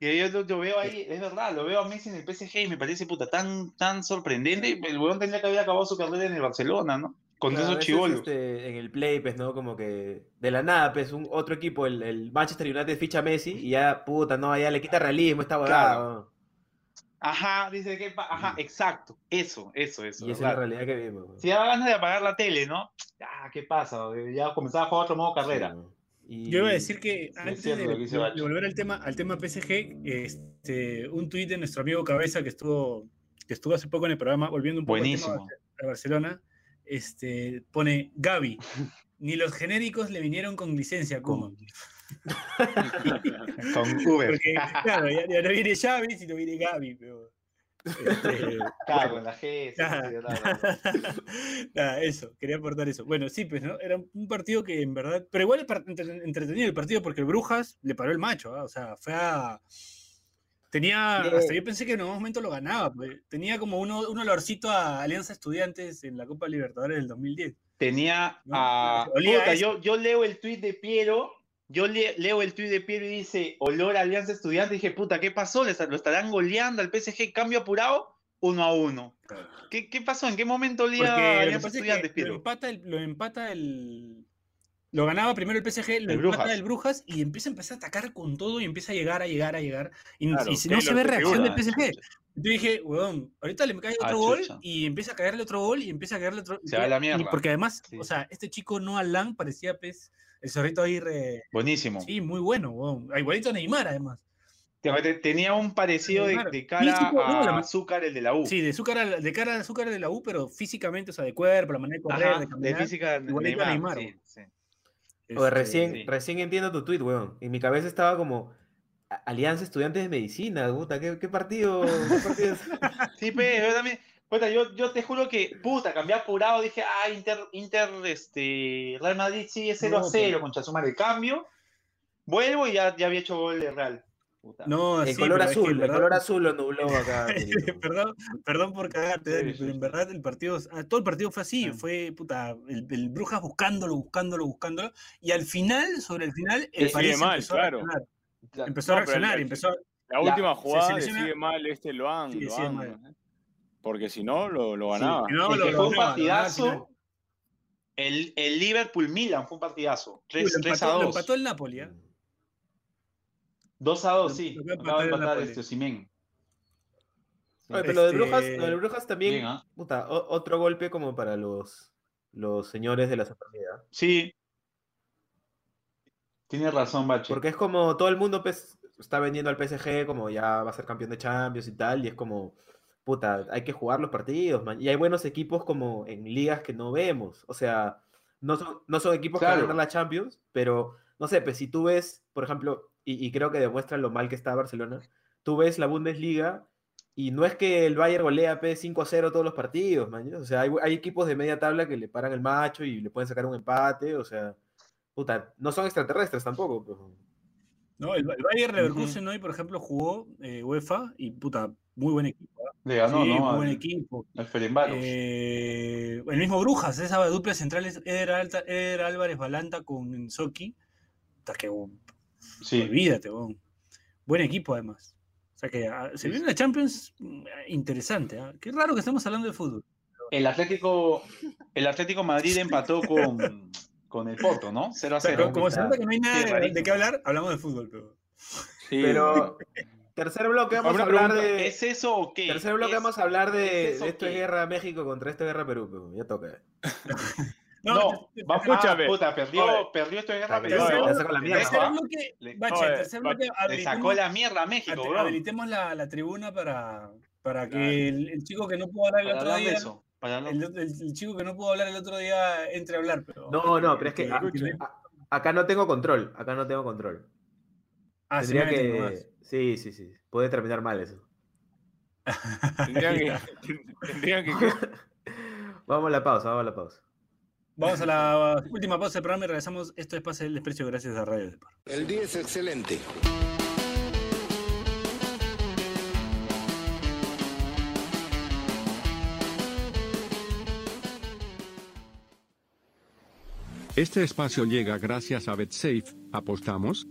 Y yo lo, veo ahí, es verdad, lo veo a Messi en el PSG y me parece puta tan, tan sorprendente. El weón tendría que haber acabado su carrera en el Barcelona, ¿no? Con Claro, esos chivolos. este, en el play, pues, ¿no? Como que de la nada, pues, un otro equipo, el, el Manchester United ficha a Messi y ya, puta, no, ya le quita realismo esta huevada. Claro. Ajá, dice que, ajá, exacto, eso, eso, eso. Y esa es la realidad que vimos. Si daba ganas de apagar la tele, ¿no? Ah, ¿qué pasa? Ya comenzaba a jugar otro modo carrera. Sí, weón. Y- Yo iba a decir que es antes cierto de, volver al tema, al tema PSG, este, un tuit de nuestro amigo Cabeza que estuvo, que estuvo hace poco en el programa, volviendo un poco al tema Buenísimo. de Barcelona, este, pone Gaby. Ni los genéricos le vinieron con licencia Koeman. Con Uber. Porque, claro, ya, ya no viene Xavi, sino viene Gaby, pero... este, Claro, con la G. verdad. Nada, eso, quería aportar eso. Bueno, sí, pues, ¿no? Era un partido que en verdad. Pero igual entretenido el partido porque el Brujas le paró el macho, ¿ah? O sea, fue a. Tenía. Sí. Hasta yo pensé que en algún momento lo ganaba, pues. Tenía como uno, un olorcito a Alianza Estudiantes en la Copa Libertadores del 2010. Tenía No, a. olía a Puta, eso. yo, yo leo el tuit de Piero. Yo le- leo el tuit de Piero y dice olor a Alianza Estudiante. Dije, puta, ¿qué pasó? ¿Les- ¿Lo estarán goleando al PSG? Cambio apurado. uno a uno. ¿Qué, ¿Qué, pasó? ¿En qué momento Liga Alianza Estudiantes, Lo empata el, lo empata el. Lo ganaba primero el PSG, lo empata el Brujas y empieza a atacar con todo y empieza a llegar, a llegar, a llegar. Y, si no se ve reacción del PSG. Yo dije, weón, ahorita le cae otro gol y empieza a caerle otro gol y empieza a caerle otro. Se va la mierda. Porque además, o sea, este chico no Alan parecía pez, el zorrito ahí. Re... Buenísimo. Sí, muy bueno, weón. Igualito a Neymar, además. Tenía un parecido de, cara a Azúcar, el de la U. Sí, de, azúcar, de cara a Azúcar, el de la U, pero físicamente, o sea, de cuerpo, la manera de correr, de caminar. De física, igualito Neymar. Sí, sí. Este, recién, recién entiendo tu tweet, weón. En mi cabeza estaba como Alianza Estudiantes de Medicina, puta, ¿qué, qué partido, qué partido es? sí, pues, yo también. Puta, yo, yo te juro que, puta, cambié apurado, dije, ah, Inter, Inter, este, Real Madrid sigue 0 a 0, con Chazuma de cambio. Vuelvo y ya, ya había hecho gol de Real. No, el color azul, el color azul lo nubló acá. perdón, perdón por cagarte, pero en verdad el partido, ah, todo el partido fue así, fue puta, el, Brujas buscándolo, buscándolo, buscándolo, y al final, sobre el final, el París mal, empezó claro. a reaccionar. Empezó a reaccionar, empezó. La última jugada sigue mal este Loan, sí, Loan porque si no lo, lo ganaba. no, lo, fue un partidazo. El, el Liverpool Milan fue un partidazo. 3, 3 a 2. Lo empató el Napoli, ¿eh? 2 a 2, sí. Acaba de empatar este Simén. Oye, pero lo de Brujas, lo de Brujas también, ¿ah? puta, otro golpe como para los, los señores de la Superliga. Sí. Tienes razón, Bache. Porque es como todo el mundo pues, está vendiendo al PSG como ya va a ser campeón de Champions y tal, y es como, puta, hay que jugar los partidos, man. Y hay buenos equipos como en ligas que no vemos. O sea, no son, no son equipos que van a ganar la Champions, pero no sé, pues si tú ves, por ejemplo, y, creo que demuestra lo mal que está Barcelona. Tú ves la Bundesliga y no es que el Bayern golea P5 a 0 todos los partidos, man. O sea, hay, equipos de media tabla que le paran el macho y le pueden sacar un empate, o sea, puta, no son extraterrestres tampoco. No, el, Bayern Leverkusen hoy, por ejemplo, jugó eh, UEFA y puta, muy buen equipo. ¿eh? Le ganó, sí, ¿no? Muy buen equipo. El eh, el mismo Brujas, esa dupla central era, era Álvarez Balanta con Soki. Hasta que Sí. Olvídate, buen equipo además. O sea que ah, se viene una Champions mm, interesante. ¿ah? Qué raro que estemos hablando de fútbol. El Atlético, el Atlético Madrid empató con, con el Porto, ¿no? 0 a 0. como se nota que no hay nada de, qué hablar, hablamos de fútbol. Pero, sí. pero tercer bloque vamos a hablar de. ¿Es eso o qué? Tercer bloque vamos a hablar de, esto es guerra México contra esto es guerra Perú. Ya toca. No, no va, escúchame. Puta, perdió, perdió esto de guerra, pero le sacó la mierda. le, bache, le sacó la mierda a México, bro. Habilitemos la, la tribuna para, para que el, el, chico que no pudo hablar el otro día. Eso, el, el, chico que no pudo hablar el otro día entre a hablar. Pero, no, no, pero es que acá no tengo control. Acá no tengo control. Ah, Tendría que. Sí, sí, sí. Puede terminar mal eso. tendrían que. tendrían que... vamos a la pausa, vamos a la pausa. Vamos a la última pausa del programa y regresamos. Esto es Pase del Desprecio gracias a Radio Depor. El día es excelente. Este espacio llega gracias a BetSafe. ¿Apostamos?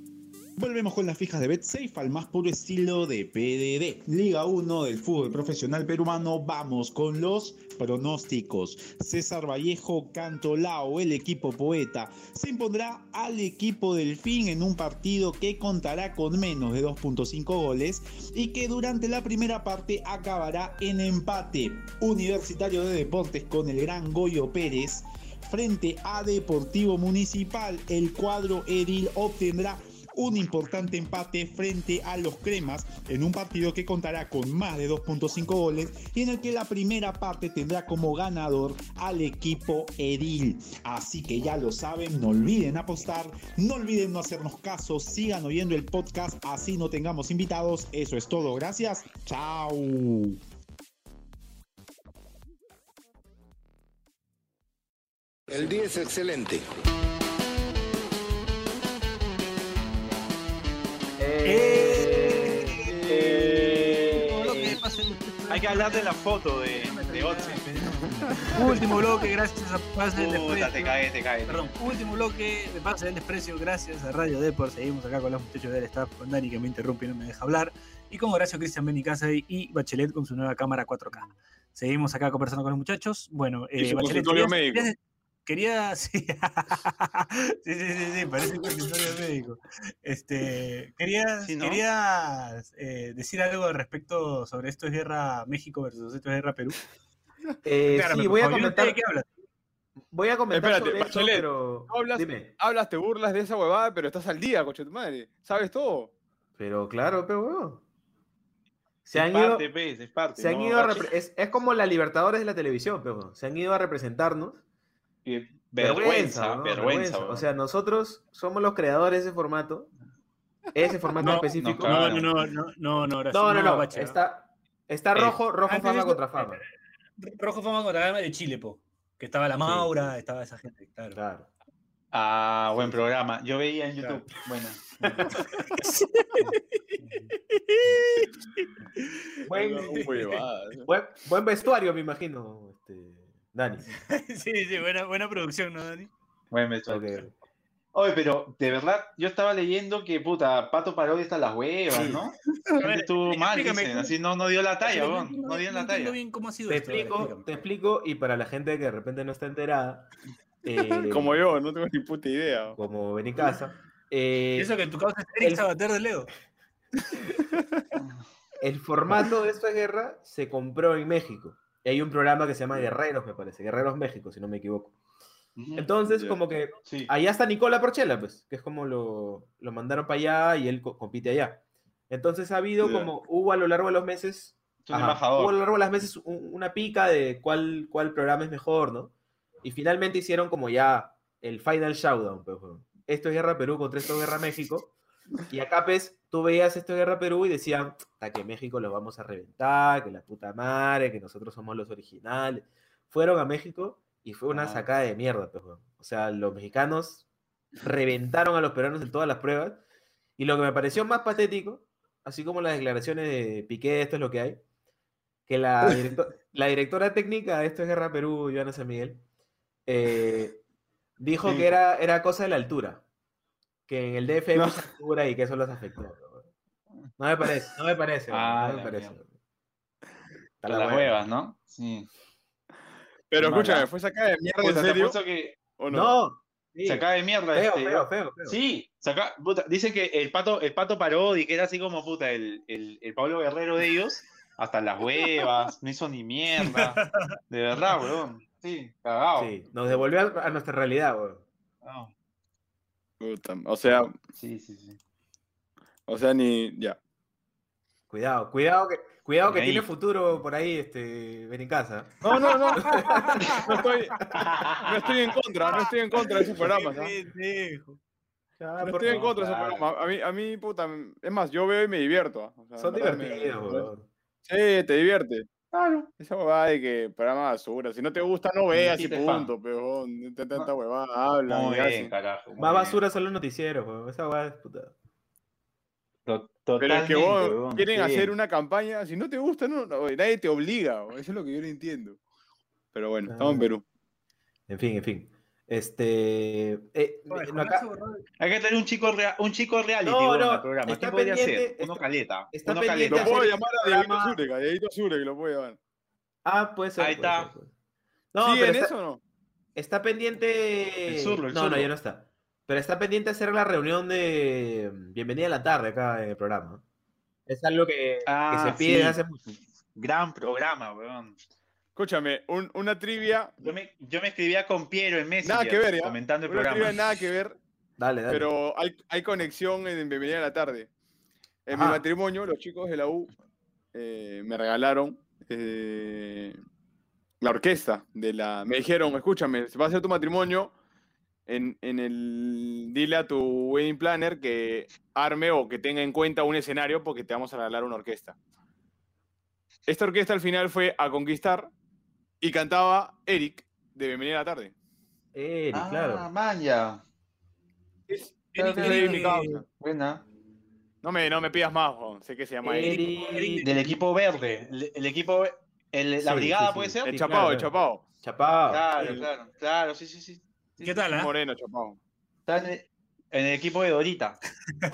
Volvemos con las fijas de BetSafe al más puro estilo de PDD. Liga 1 del fútbol profesional peruano. Vamos con los pronósticos. César Vallejo Cantolao, el equipo poeta, se impondrá al equipo Delfín en un partido que contará con menos de 2.5 goles y que durante la primera parte acabará en empate. Universitario de Deportes con el gran Goyo Pérez frente a Deportivo Municipal. El cuadro Edil obtendrá un importante empate frente a los cremas en un partido que contará con más de 2.5 goles y en el que la primera parte tendrá como ganador al equipo Edil. Así que ya lo saben, no olviden apostar, no olviden no hacernos caso, sigan oyendo el podcast así no tengamos invitados. Eso es todo, gracias. Chao. El día es excelente. Eh, hay que hablar de la foto de, de Último bloque, gracias a Pase del Desprecio. Te cae, te cae. Perdón, último bloque de Pase del Desprecio, gracias a Radio Depor. Seguimos acá con los muchachos del staff, con Dani que me interrumpe y no me deja hablar. y con Horacio Cristian Benicasa y Bachelet con su nueva cámara 4K. Seguimos acá conversando con los muchachos. Bueno, eh, Bachelet, querías, médico. Quería, sí, sí, sí, sí, parece un consultorio médico. Este, querías, querías eh, decir algo respecto sobre esto es guerra México versus esto es guerra Perú. Eh, sí, voy a comentar. ¿Qué hablas? Voy a comentar Espérate, sobre Bachelet, pero... hablas, Dime. hablas, te burlas de esa huevada, pero estás al día, coche tu madre. ¿Sabes todo? Pero claro, pero Se han ido, es, parte, se han ido es, como la Libertadores de la televisión, pero se han ido a representarnos. Vergüenza, vergüenza, O sea, nosotros somos los creadores de ese formato. Ese formato específico. No, no, no, no, no, no, no, no, no, Está, está rojo, rojo fama contra fama. Rojo fama contra fama de Chile, po. Que estaba la Maura, estaba esa gente, claro. claro. Ah, buen programa. Yo veía en YouTube. Bueno. buen, vestuario, me imagino, este, Dani. sí, sí, buena, buena producción, ¿no, Dani? Buen vestuario. Oye, pero de verdad, yo estaba leyendo que puta, Pato Parodi está en las huevas, ¿no? estuvo mal, dicen, así no, no dio la talla, no, no dio la talla. Bien cómo ha sido te, explico, te explico, y para la gente que de repente no está enterada, eh, como yo, no tengo ni puta idea. Como casa Eh, Eso que en tu causa es Eric Sabater de Leo. el formato de esta guerra se compró en México. Y hay un programa que se llama Guerreros, me parece. Guerreros México, si no me equivoco. Entonces, como que allá está Nicola Porchela, pues, que es como lo, lo mandaron para allá y él compite allá. Entonces ha habido como, hubo a lo largo de los meses, hubo a lo largo de los meses una pica de cuál, cuál programa es mejor, ¿no? Y finalmente hicieron como ya el final showdown. Pues, esto es Guerra Perú contra esto es Guerra México. Y acá, pues, tú veías esto es Guerra Perú y decían, hasta que México lo vamos a reventar, que la puta madre, que nosotros somos los originales. Fueron a México y fue una sacada de mierda, pues, O sea, los mexicanos reventaron a los peruanos en todas las pruebas. Y lo que me pareció más patético, así como las declaraciones de Piqué, esto es lo que hay, que la, la directora técnica de esto es Guerra Perú, Joana San Miguel, eh, dijo que era, era cosa de la altura. Que en el DF hay mucha altura y que eso los afectó. No me parece, no me parece. Ah, no me parece. las huevas, ¿no? Sí. Pero escúchame, ¿fue sacada de mierda en serio? Que... ¿O no? no sí. Sacada de mierda. Feo, este, feo, feo, feo, Sí, saca, puta, dicen que el pato, el pato Parodi, que era así como puta, el, el, el Pablo Guerrero de ellos, hasta las huevas, no hizo ni mierda. De verdad, weón. Sí, cagado. Sí, nos devolvió a, nuestra realidad, weón. O sea. Sí, sí, sí. O sea, ni. Ya. Cuidado, cuidado que. Cuidado que tiene futuro por ahí, este, ven en casa. No, no, no. No estoy, no estoy en contra, no estoy en contra de esos programas. ¿no? no estoy en contra de esos programas. A mí, a mí, puta, es más, yo veo y me divierto. O sea, Son divertidos, weón. Sí, te divierte. Claro. Esa huevada de que programa basura. Si no te gusta, no veas y punto, te tanta huevada, habla. Muy bien, carajo. Más basura son los noticieros, weón. Esa huevada es puta. Pero es que vos quieren hacer una campaña, si no te gusta, no, nadie te obliga, eso es lo que yo no entiendo. Pero bueno, estamos en Perú. En fin, en fin. Este. Eh, Hay que tener un chico, real, un chico reality no, no, en el programa. ¿Qué podría ser? Uno caleta. Está uno caleta. Lo puedo llamar a Diego Zúrega, Diego Zúrega, lo puedo llamar. Ah, puede ser. Ahí está. No, ¿Sí en eso o no? Está pendiente. El zurro, el no, no, ya no está. Pero está pendiente hacer la reunión de Bienvenida a la tarde acá en el programa. Es algo que, ah, se pide hace mucho. Gran programa, weón. Escúchame, una trivia. Yo me, yo me, escribía con Piero en Messenger. Nada que ver, ¿ya? Comentando el una programa. Trivia nada que ver. Dale, dale. Pero hay, hay conexión en Bienvenida a la tarde. En mi matrimonio, los chicos de la U eh, me regalaron eh, la orquesta de la. Me dijeron, escúchame, se va a hacer tu matrimonio. En, en, el dile a tu wedding planner que arme o que tenga en cuenta un escenario porque te vamos a regalar una orquesta. Esta orquesta al final fue a conquistar y cantaba Eric de Bienvenida a la tarde. Eric, ah, claro. Manja. Es, Eric, Buena. No me, no me pidas más, Juan. sé que se llama Eric. Eric. Del equipo verde. El, equipo. El, la brigada puede ser. El Chapao, el Chapao. Chapao. Claro, claro, claro, sí, sí, sí. ¿Qué tal, eh? Moreno, Chapao. Está en, En el equipo de Dorita.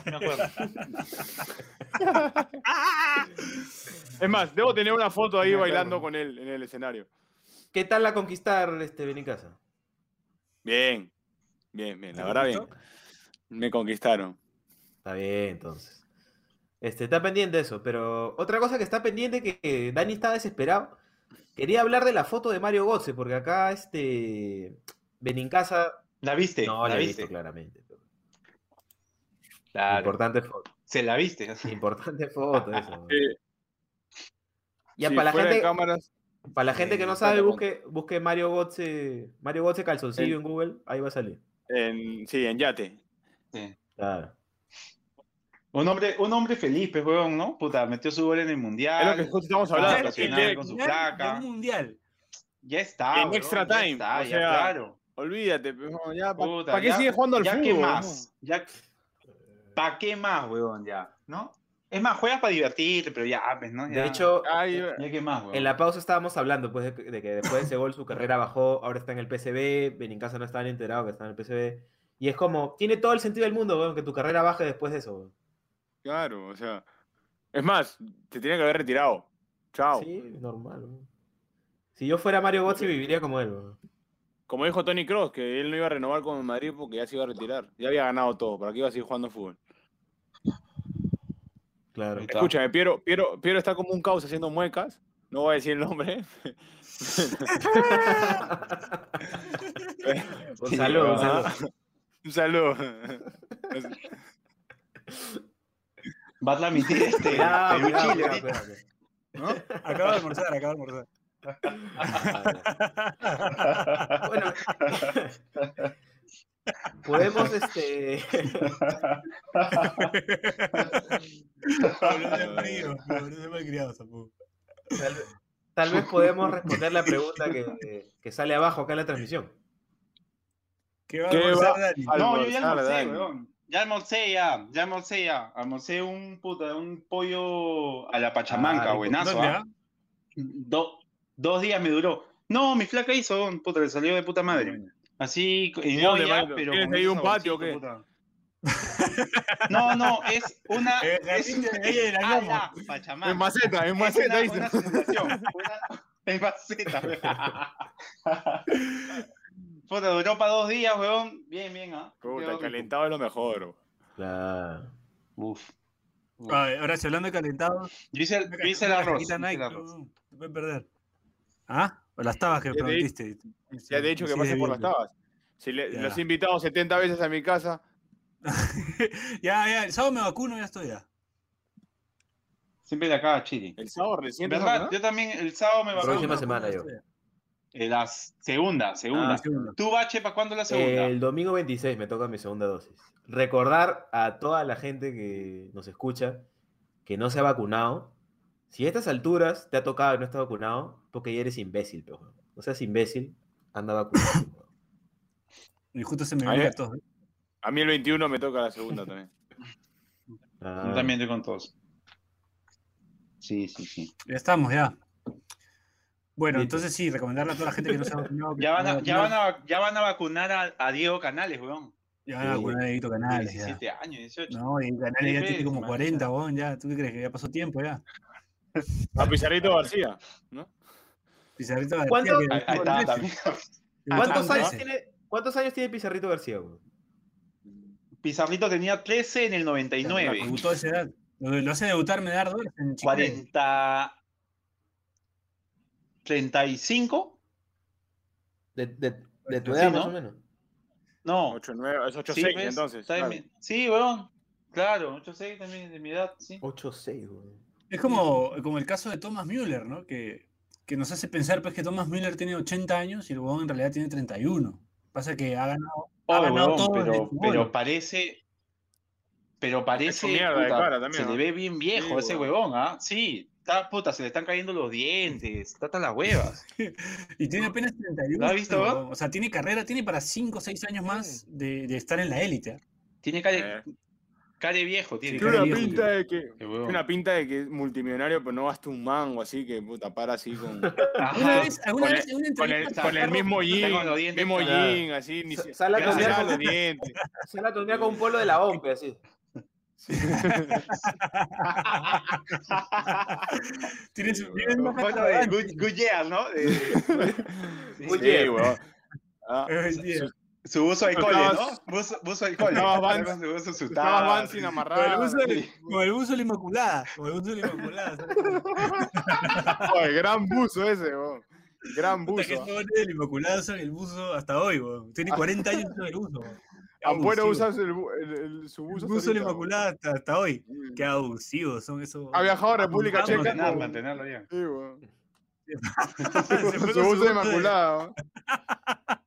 Me acuerdo. Es más, debo tener una foto ahí bailando con él en el escenario. ¿Qué tal la conquistar, este, Benicasa? Bien, bien, bien, la verdad bien. Me conquistaron. Está bien, entonces. Este, está pendiente eso, pero otra cosa que está pendiente que Dani está desesperado. Quería hablar de la foto de Mario Gotze, porque acá este Benincasa. ¿La viste? No, la, ¿La he viste? visto claramente. Claro. Importante foto. Se la viste. Importante foto eso. Eh, Ya sí, para la gente, cámaras, para la gente que no Eh, sabe, busque, busque Mario Gotze, Mario Gotze calzoncillo en Google, ahí va a salir. en, sí, en yate. Sí. Claro. Un hombre, un hombre feliz, pues, huevón, ¿no? Puta, metió su gol en el mundial. Es lo que justo estamos hablando. con su placa. mundial. Ya está. En extra ya time, está, o ya, sea, claro. Olvídate, pues, ya, ¿para qué ya- sigue jugando al ya fútbol? qué no? más? Ya, ¿Para qué más, huevón? Ya, ¿no? Es más, juegas para divertirte, pero ya, pues, ¿no? Ya, De hecho, Ay, ya qué más, huevón. en la pausa estábamos hablando pues, de, que- de que después de ese gol su carrera bajó, ahora está en el PCB, Benincasa no estaba enterado que está en el PCB. Y es como, tiene todo el sentido del mundo, weón, que tu carrera baje después de eso. weón. Claro, o sea. Es más, te tenía que haber retirado. Chao. Sí, normal. weón. Si yo fuera Mario Götze viviría como él. weón. Como dijo Tony Cross, que él no iba a renovar con Madrid porque ya se iba a retirar. Ya había ganado todo. ¿Para qué iba a seguir jugando fútbol? Claro. Escúchame, Piero, Piero, Piero está como un caos haciendo muecas. No voy a decir el nombre. Un saludo, un saludo. Un saludo. Va a transmitir este. Chile, cuidado. ¿no? Acabo de almorzar, acabo de almorzar. Bueno, podemos, este. Tal, tal vez podemos responder la pregunta que, que sale abajo acá en la transmisión. ¿Qué va a ¿Qué almorzar, va? Dani? No, yo ya almorcé, weón. Ya almorcé ya, ya almorcé ya. Almorcé un puta, un pollo a la pachamanca, Ah, buenazo, ¿Dónde, ¿ah? Do- dos días me duró. No, mi flaca hizo, weón, puta, le salió de puta madre. Así, en pero ¿Tienes ahí un patio o qué? puta. No, no, es una. El es a la pachamanca. En maceta, en Es maceta, una, dice. una. Una, en maceta, weón. Puta, duró para dos días, weón. Bien, bien, ¿ah? Puta, Quedó rico. calentado es lo mejor. Claro. Uf. Uf. Ay, ahora si hablando de calentado, Yo hice el, una yo hice el arroz. Nike, no, te pueden perder. ¿Ah? O las tabas que Ya te prometiste. Ya te he dicho que pases por las tabas. Si le- Ya. los he invitado 70 veces a mi casa, ya, ya, el sábado me vacuno, ya estoy ya. Siempre de acá a Chile. el sábado recién. Yo también el sábado me Próxima vacuno. semana yo. Eh, La segunda, segunda. Ah, segunda. ¿Tú, Bache, para cuándo la segunda? El domingo 26 me toca mi segunda dosis. Recordar a toda la gente que nos escucha que no se ha vacunado. Si a estas alturas te ha tocado y no estás vacunado, porque ya eres imbécil, pero no seas imbécil, anda vacunado. Y justo se me Ahí- venga todo. A mí el 21 me toca la segunda también. Ah, Yo también estoy con todos. Sí, sí, sí. Ya estamos, ya. Bueno, entonces sí, recomendarle a toda la gente que no se ha vacunado. Ya van, a, ya, van vacunar. a, ya van a vacunar a, a Diego Canales, weón. Ya van a vacunar a Edito Canales, ya. 17 años, 18. No, y Canales ya tiene como man, 40, ya. weón, ya. ¿Tú qué crees? Que ya pasó tiempo, ya. A Pizarrito García, ¿no? Pizarrito García, ¿Cuánto? que- Ahí, ahí está, también. ¿Cuántos, años tiene, ¿Cuántos años tiene Pizarrito García? weón? Pizarrito tenía 13 en el 99. Debutó a esa edad. Lo, lo hace debutar Medar dólares en Chicago. 40. 35? De, de, de tu Sí, edad, ¿no? más o menos. No. 8, 9, es 8, Sí, 6 pues, entonces. claro. Sí, weón. Claro, 8-6 también de mi edad, sí. 8-6, weón. Es como, como el caso de Thomas Müller, ¿no? Que, que nos hace pensar pues, que Thomas Müller tiene 80 años y el huevón en realidad tiene 31. Pasa que ha ganado, ha ganado todo pero, parece. Pero parece. mierda de puta, cara también, se ¿no? le ve bien viejo Sí, ese huevón, ¿ah? Sí, está, puta, se le están cayendo los dientes, trata las huevas. Y tiene apenas 31. ¿Lo has visto, huevón. O sea, tiene carrera, tiene para 5 o 6 años más de, de estar en la élite. Tiene calle. Eh. Care viejo tiene. Tiene una viejo, pinta de que. Una pinta de que es multimillonario, pero no gasta un mango, así que puta, para así con. ¿Alguna vez, alguna Con vez en una Con el, entrevista con el mismo jean, con los dientes mismo jean, así, ni sale a se lava con- los dientes. Un polo de la OMPE, así. Tienes, tienes una Foto de. Good, good Year, ¿no? De- sí, Good sí. Sí. Ah, su- tío. Su- buzo de cole, ¿no? Buzo, buzo de cole. Vans- con su buzo, Vans sin sí. Con el amarrar. buzo de, con el buzo de la Inmaculada. Con el buzo de la Inmaculada. Oye, gran buzo ese, weón. Gran que buzo. estos jóvenes de la Inmaculada usan el buzo hasta hoy, weón. Tiene 40 años usando el buzo. Ampuero abusivo. usa el, el- el- su El buzo. buzo de la Inmaculada hasta, hasta hoy. weón. Qué abusivos son esos. Ha viajado a República Checa. Mantenerlo, ya. Sí, weón. Se Su con buzo de Inmaculada.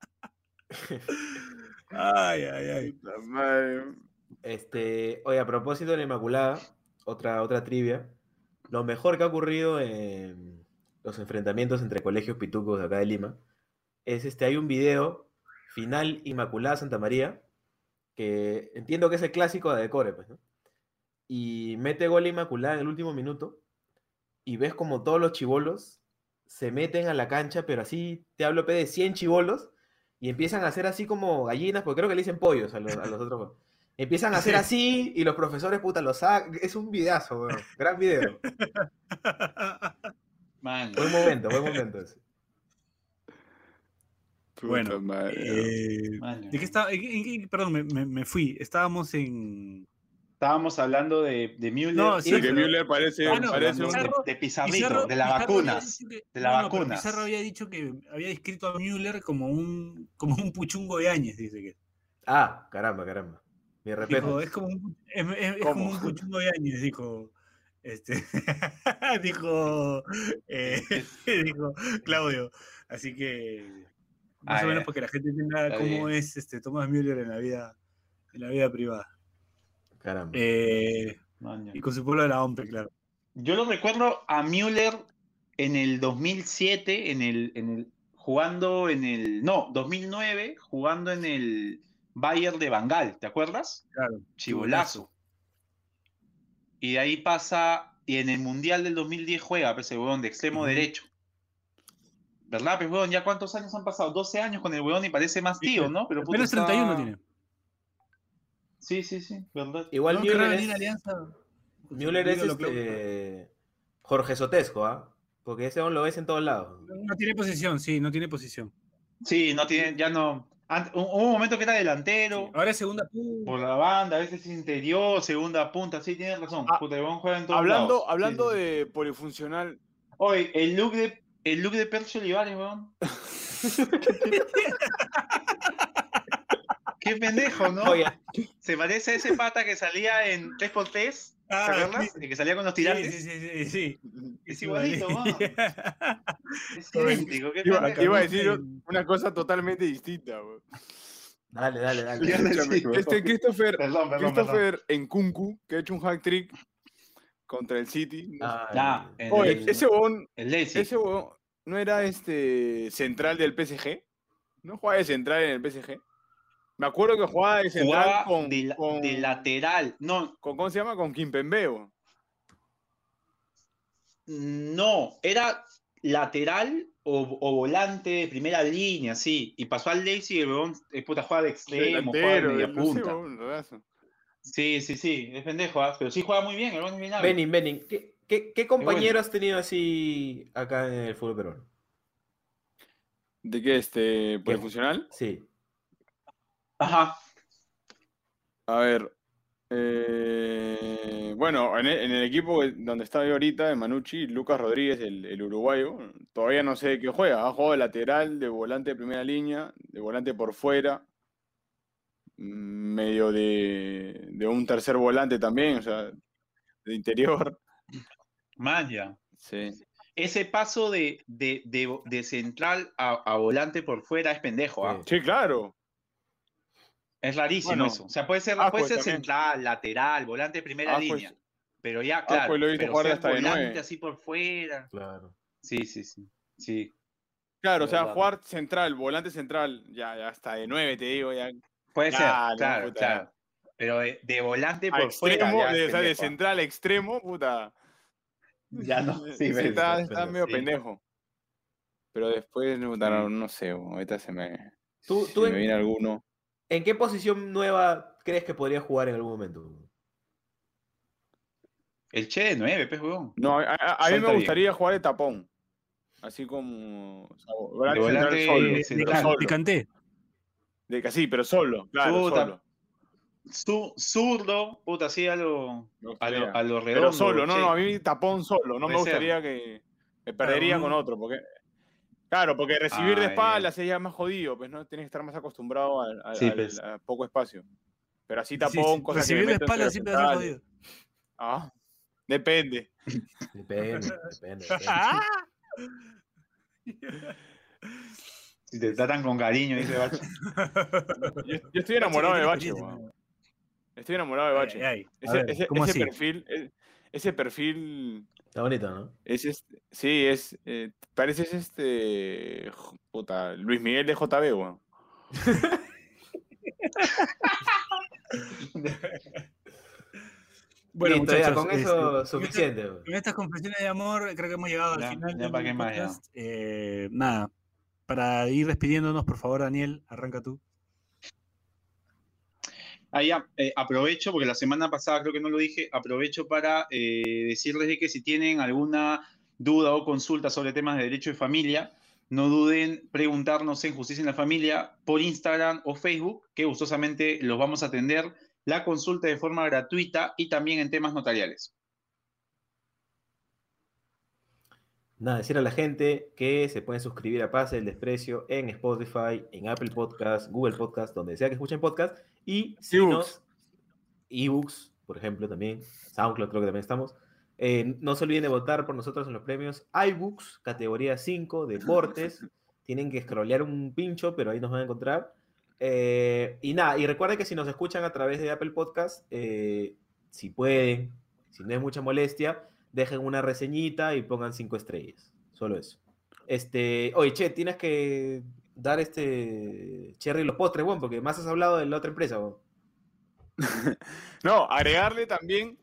Ay, ay, ay. Madre. Este, oye, a propósito de la Inmaculada, otra, otra trivia. Lo mejor que ha ocurrido en los enfrentamientos entre colegios pitucos de acá de Lima es este, hay un video final Inmaculada Santa María, que entiendo que es el clásico de Decore, pues, ¿no? Y mete gol Inmaculada en el último minuto y ves como todos los chivolos se meten a la cancha, pero así te hablo de 100 chivolos y empiezan a hacer así como gallinas, porque creo que le dicen pollos a los, a los otros. Empiezan a hacer así y los profesores, puta, los sacan. Es un videazo, weón. Gran video. Man, Buen momento, buen momento ese. Bueno, eh, man. ¿de qué estaba? en qué- en qué- perdón, me, me- me fui. Estábamos en. Estábamos hablando de, de Müller. No, y sí, pero- que Müller parece, Ah, no, parece de, un. Pizarro- de Pizarrito, Pizarro- de las vacunas. que- de las no, vacunas. Pizarro había dicho que había descrito a Müller como un, como un puchungo de Áñez, dice que. Ah, caramba, caramba. Mi respeto. Dijo, es como un, es, es- como un puchungo de Áñez, dijo. Este, dijo, eh, dijo Claudio. Así que, más Ah, o menos para que la gente entienda cómo bien. es este, Thomas Müller en la vida, en la vida privada. Caramba. Eh, y con su pueblo de la OMPE, claro. Yo lo recuerdo a Müller en el 2007, en el, en el, jugando en el, no, 2009, jugando en el Bayern de Bangal, ¿te acuerdas? Claro. Chibolazo. Y de ahí pasa, y en el Mundial del 2010 juega, pues, el huevón de extremo derecho. ¿Verdad, pues, huevón? ¿Ya cuántos años han pasado? 12 años con el huevón y parece más tío, ¿no? Pero Apenas está- 31 tiene. Sí, sí, sí, ¿verdad? Igual No, Müller es, Alianza. Müller es este, Jorge Sotesco, ¿ah? Porque ese hombre lo ves en todos lados. No tiene posición, sí, no tiene posición. Sí, no tiene, ya no. Hubo un momento que era delantero. Ahora es segunda. Uh, por la banda, a veces interior, segunda punta, sí, tienes razón. Ah, Puta, el huevón juega en todos Hablando, lados. Hablando sí, sí. de polifuncional, Oye, el look de, el look de Percio Olivares, weón. Qué pendejo, ¿no? Oye, Se parece a ese pata que salía en 3x3, ¿te Ah, acuerdas? sí. El que salía con los tirantes. sí, sí, sí, sí. Es igualito, weón. Es idéntico, qué iba, pendejo. iba a decir en- una cosa totalmente distinta. weón. dale, dale, dale. Este Christopher, Perdón, perdón, perdón. Christopher Nkunku, que ha hecho un hack trick contra el City. El- Oye, el- ese huevón, ese huevón no era este central del PSG. ¿No jugaba de central en el PSG? Me acuerdo que jugaba de central Jugaba con, de, la- con- de lateral. No, con- ¿Cómo se llama? Con Kimpembe. weón. No, era lateral o, o volante de primera línea, sí. Y pasó al Leipzig y el huevón, eh, puta, juega de extremo, de media punta. weón. Sí, sí, sí, es pendejo, ¿ah? pero sí juega muy bien, el es bien hábil. Benin, Benin. ¿Qué, qué, qué compañero has tenido así acá en el fútbol peruano? ¿De qué? Este, polifuncional? Sí. Ajá. A ver. eh, bueno, en el, en el equipo donde está yo ahorita, en Manucci, Lucas Rodríguez, el, el uruguayo, todavía no sé de qué juega. Ha jugado de lateral, de volante de primera línea, de volante por fuera, medio de, de un tercer volante también, o sea, de interior. Maya. Sí. Ese paso de, de, de, de central a, a volante por fuera es pendejo, ¿ah? Sí, claro. Es rarísimo Bueno, eso. O sea, puede ser, Ascuez puede ser también. central, lateral, volante de primera Ascuez- línea. Pero ya, claro, Ascuez lo he visto pero jugar ser hasta de volante nueve. así por fuera. Claro. Sí, sí, sí. Sí. Claro, o sea, Verdad. jugar central, volante central, ya, ya está de nueve, te digo, ya. Puede Ya, ser, no, claro, puta. claro. pero de, volante por extremo, fuera. de, de central a extremo, puta. Ya no. Sí, está, está medio pendejo. Pero después, no, no, sé, ahorita se me. ¿Tú, tú me viene alguno. ¿En qué posición nueva crees que podría jugar en algún momento? El Che de 9, pez No, a, mí me gustaría jugar de tapón. Así como. O volante solo, de, de, de, de, sí, pero solo, claro, solo. Su, zurdo, puta, así a lo, a lo, a lo redondo. Pero solo, no, no, a mí tapón solo. No me gustaría que. Me perdería con otro, porque. Claro, porque recibir de espaldas sería más jodido, pues no tienes que estar más acostumbrado al, pues. a poco espacio. Pero así tapón, cosas Recibir de espaldas siempre es jodido. Ah, depende. Depende, depende. Si te tratan con cariño, dice Bache. Yo, yo estoy enamorado de Bache, Estoy enamorado de Bache. ese, perfil, e, ese perfil. Está bonito, ¿no? Es este, sí, es. Eh, parece este. Puta, Luis Miguel de JB, weón. bueno, muchachos, con eso este, suficiente. Con, estas confesiones de amor, creo que hemos llegado al final. Ya para qué más, eh, nada, para ir despidiéndonos, por favor, Daniel, arranca tú. Ahí eh, aprovecho, porque la semana pasada creo que no lo dije, aprovecho para eh, decirles que si tienen alguna duda o consulta sobre temas de derecho de familia, no duden preguntarnos en Justicia en la Familia por Instagram o Facebook, que gustosamente los vamos a atender la consulta de forma gratuita y también en temas notariales. Nada, decir a la gente que se pueden suscribir a Pase el Desprecio en Spotify, en Apple Podcast, Google Podcast, donde sea que escuchen podcast. Y si ebooks. ebooks, por ejemplo, también. SoundCloud creo que también estamos. Eh, no se olviden de votar por nosotros en los premios iBooks, categoría 5, deportes. Tienen que scrollear un pincho, pero ahí nos van a encontrar. Eh, y nada, y recuerden que si nos escuchan a través de Apple Podcast, eh, si pueden, si no es mucha molestia, dejen una reseñita y pongan cinco estrellas. Solo eso. Este, oye, che, tienes que dar este cherry los postres, bueno, porque más has hablado de la otra empresa, no, agregarle también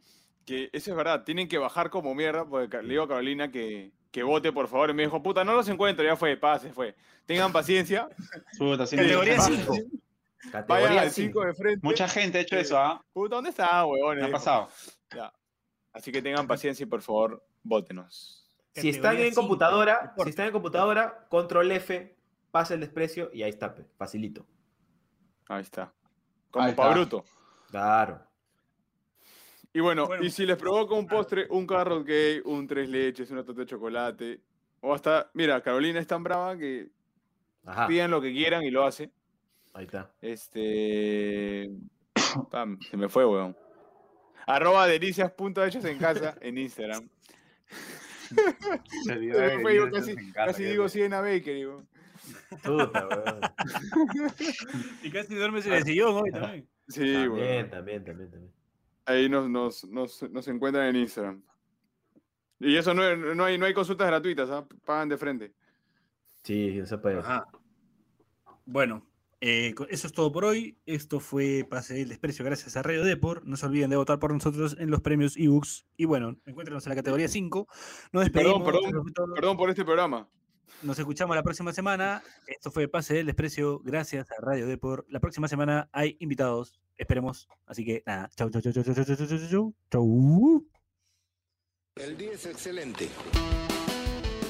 que eso es verdad, tienen que bajar como mierda, porque le digo a Carolina que, que vote, por favor. Y me dijo, puta, no los encuentro, ya fue, pase, fue. Tengan paciencia. Categoría 5. Categoría 5 de frente. Mucha gente ha hecho eso, ¿ah? Puta, ¿dónde está, huevón? ¿Qué ha pasado? Ya. Así que tengan paciencia y por favor, votenos. Si están en computadora, si están en computadora, control F, pasa el desprecio y ahí está, facilito. Ahí está. Como para bruto. Claro. Y bueno, y si les provoca un postre, un carrot gay, un tres leches, una torta de chocolate, o hasta, mira, Carolina es tan brava que pidan lo que quieran y lo hace. Ahí está. Este. se me fue, weón. Arroba delicias.hechos en casa en Instagram. casi, casi digo 100 a Baker, digo. Puta, weón. y casi duermes en el sillón hoy también. Sí, también, también, también, también. Ahí nos, nos, nos, nos encuentran en Instagram. Y eso no, no, hay, no hay consultas gratuitas, ¿ah? pagan de frente. Sí, eso puede. Bueno, eh, eso es todo por hoy. Esto fue Pase del Desprecio gracias a Radio Depor. No se olviden de votar por nosotros en los premios ebooks. Y bueno, encuéntrenos en la categoría 5. Nos despedimos. Perdón, perdón, por este programa. Nos escuchamos la próxima semana. Esto fue Pase del Desprecio gracias a Radio Depor. La próxima semana hay invitados. Esperemos. Así que nada. Chau, chau, chau, chau, chau, chau, chau, chau. El día es excelente.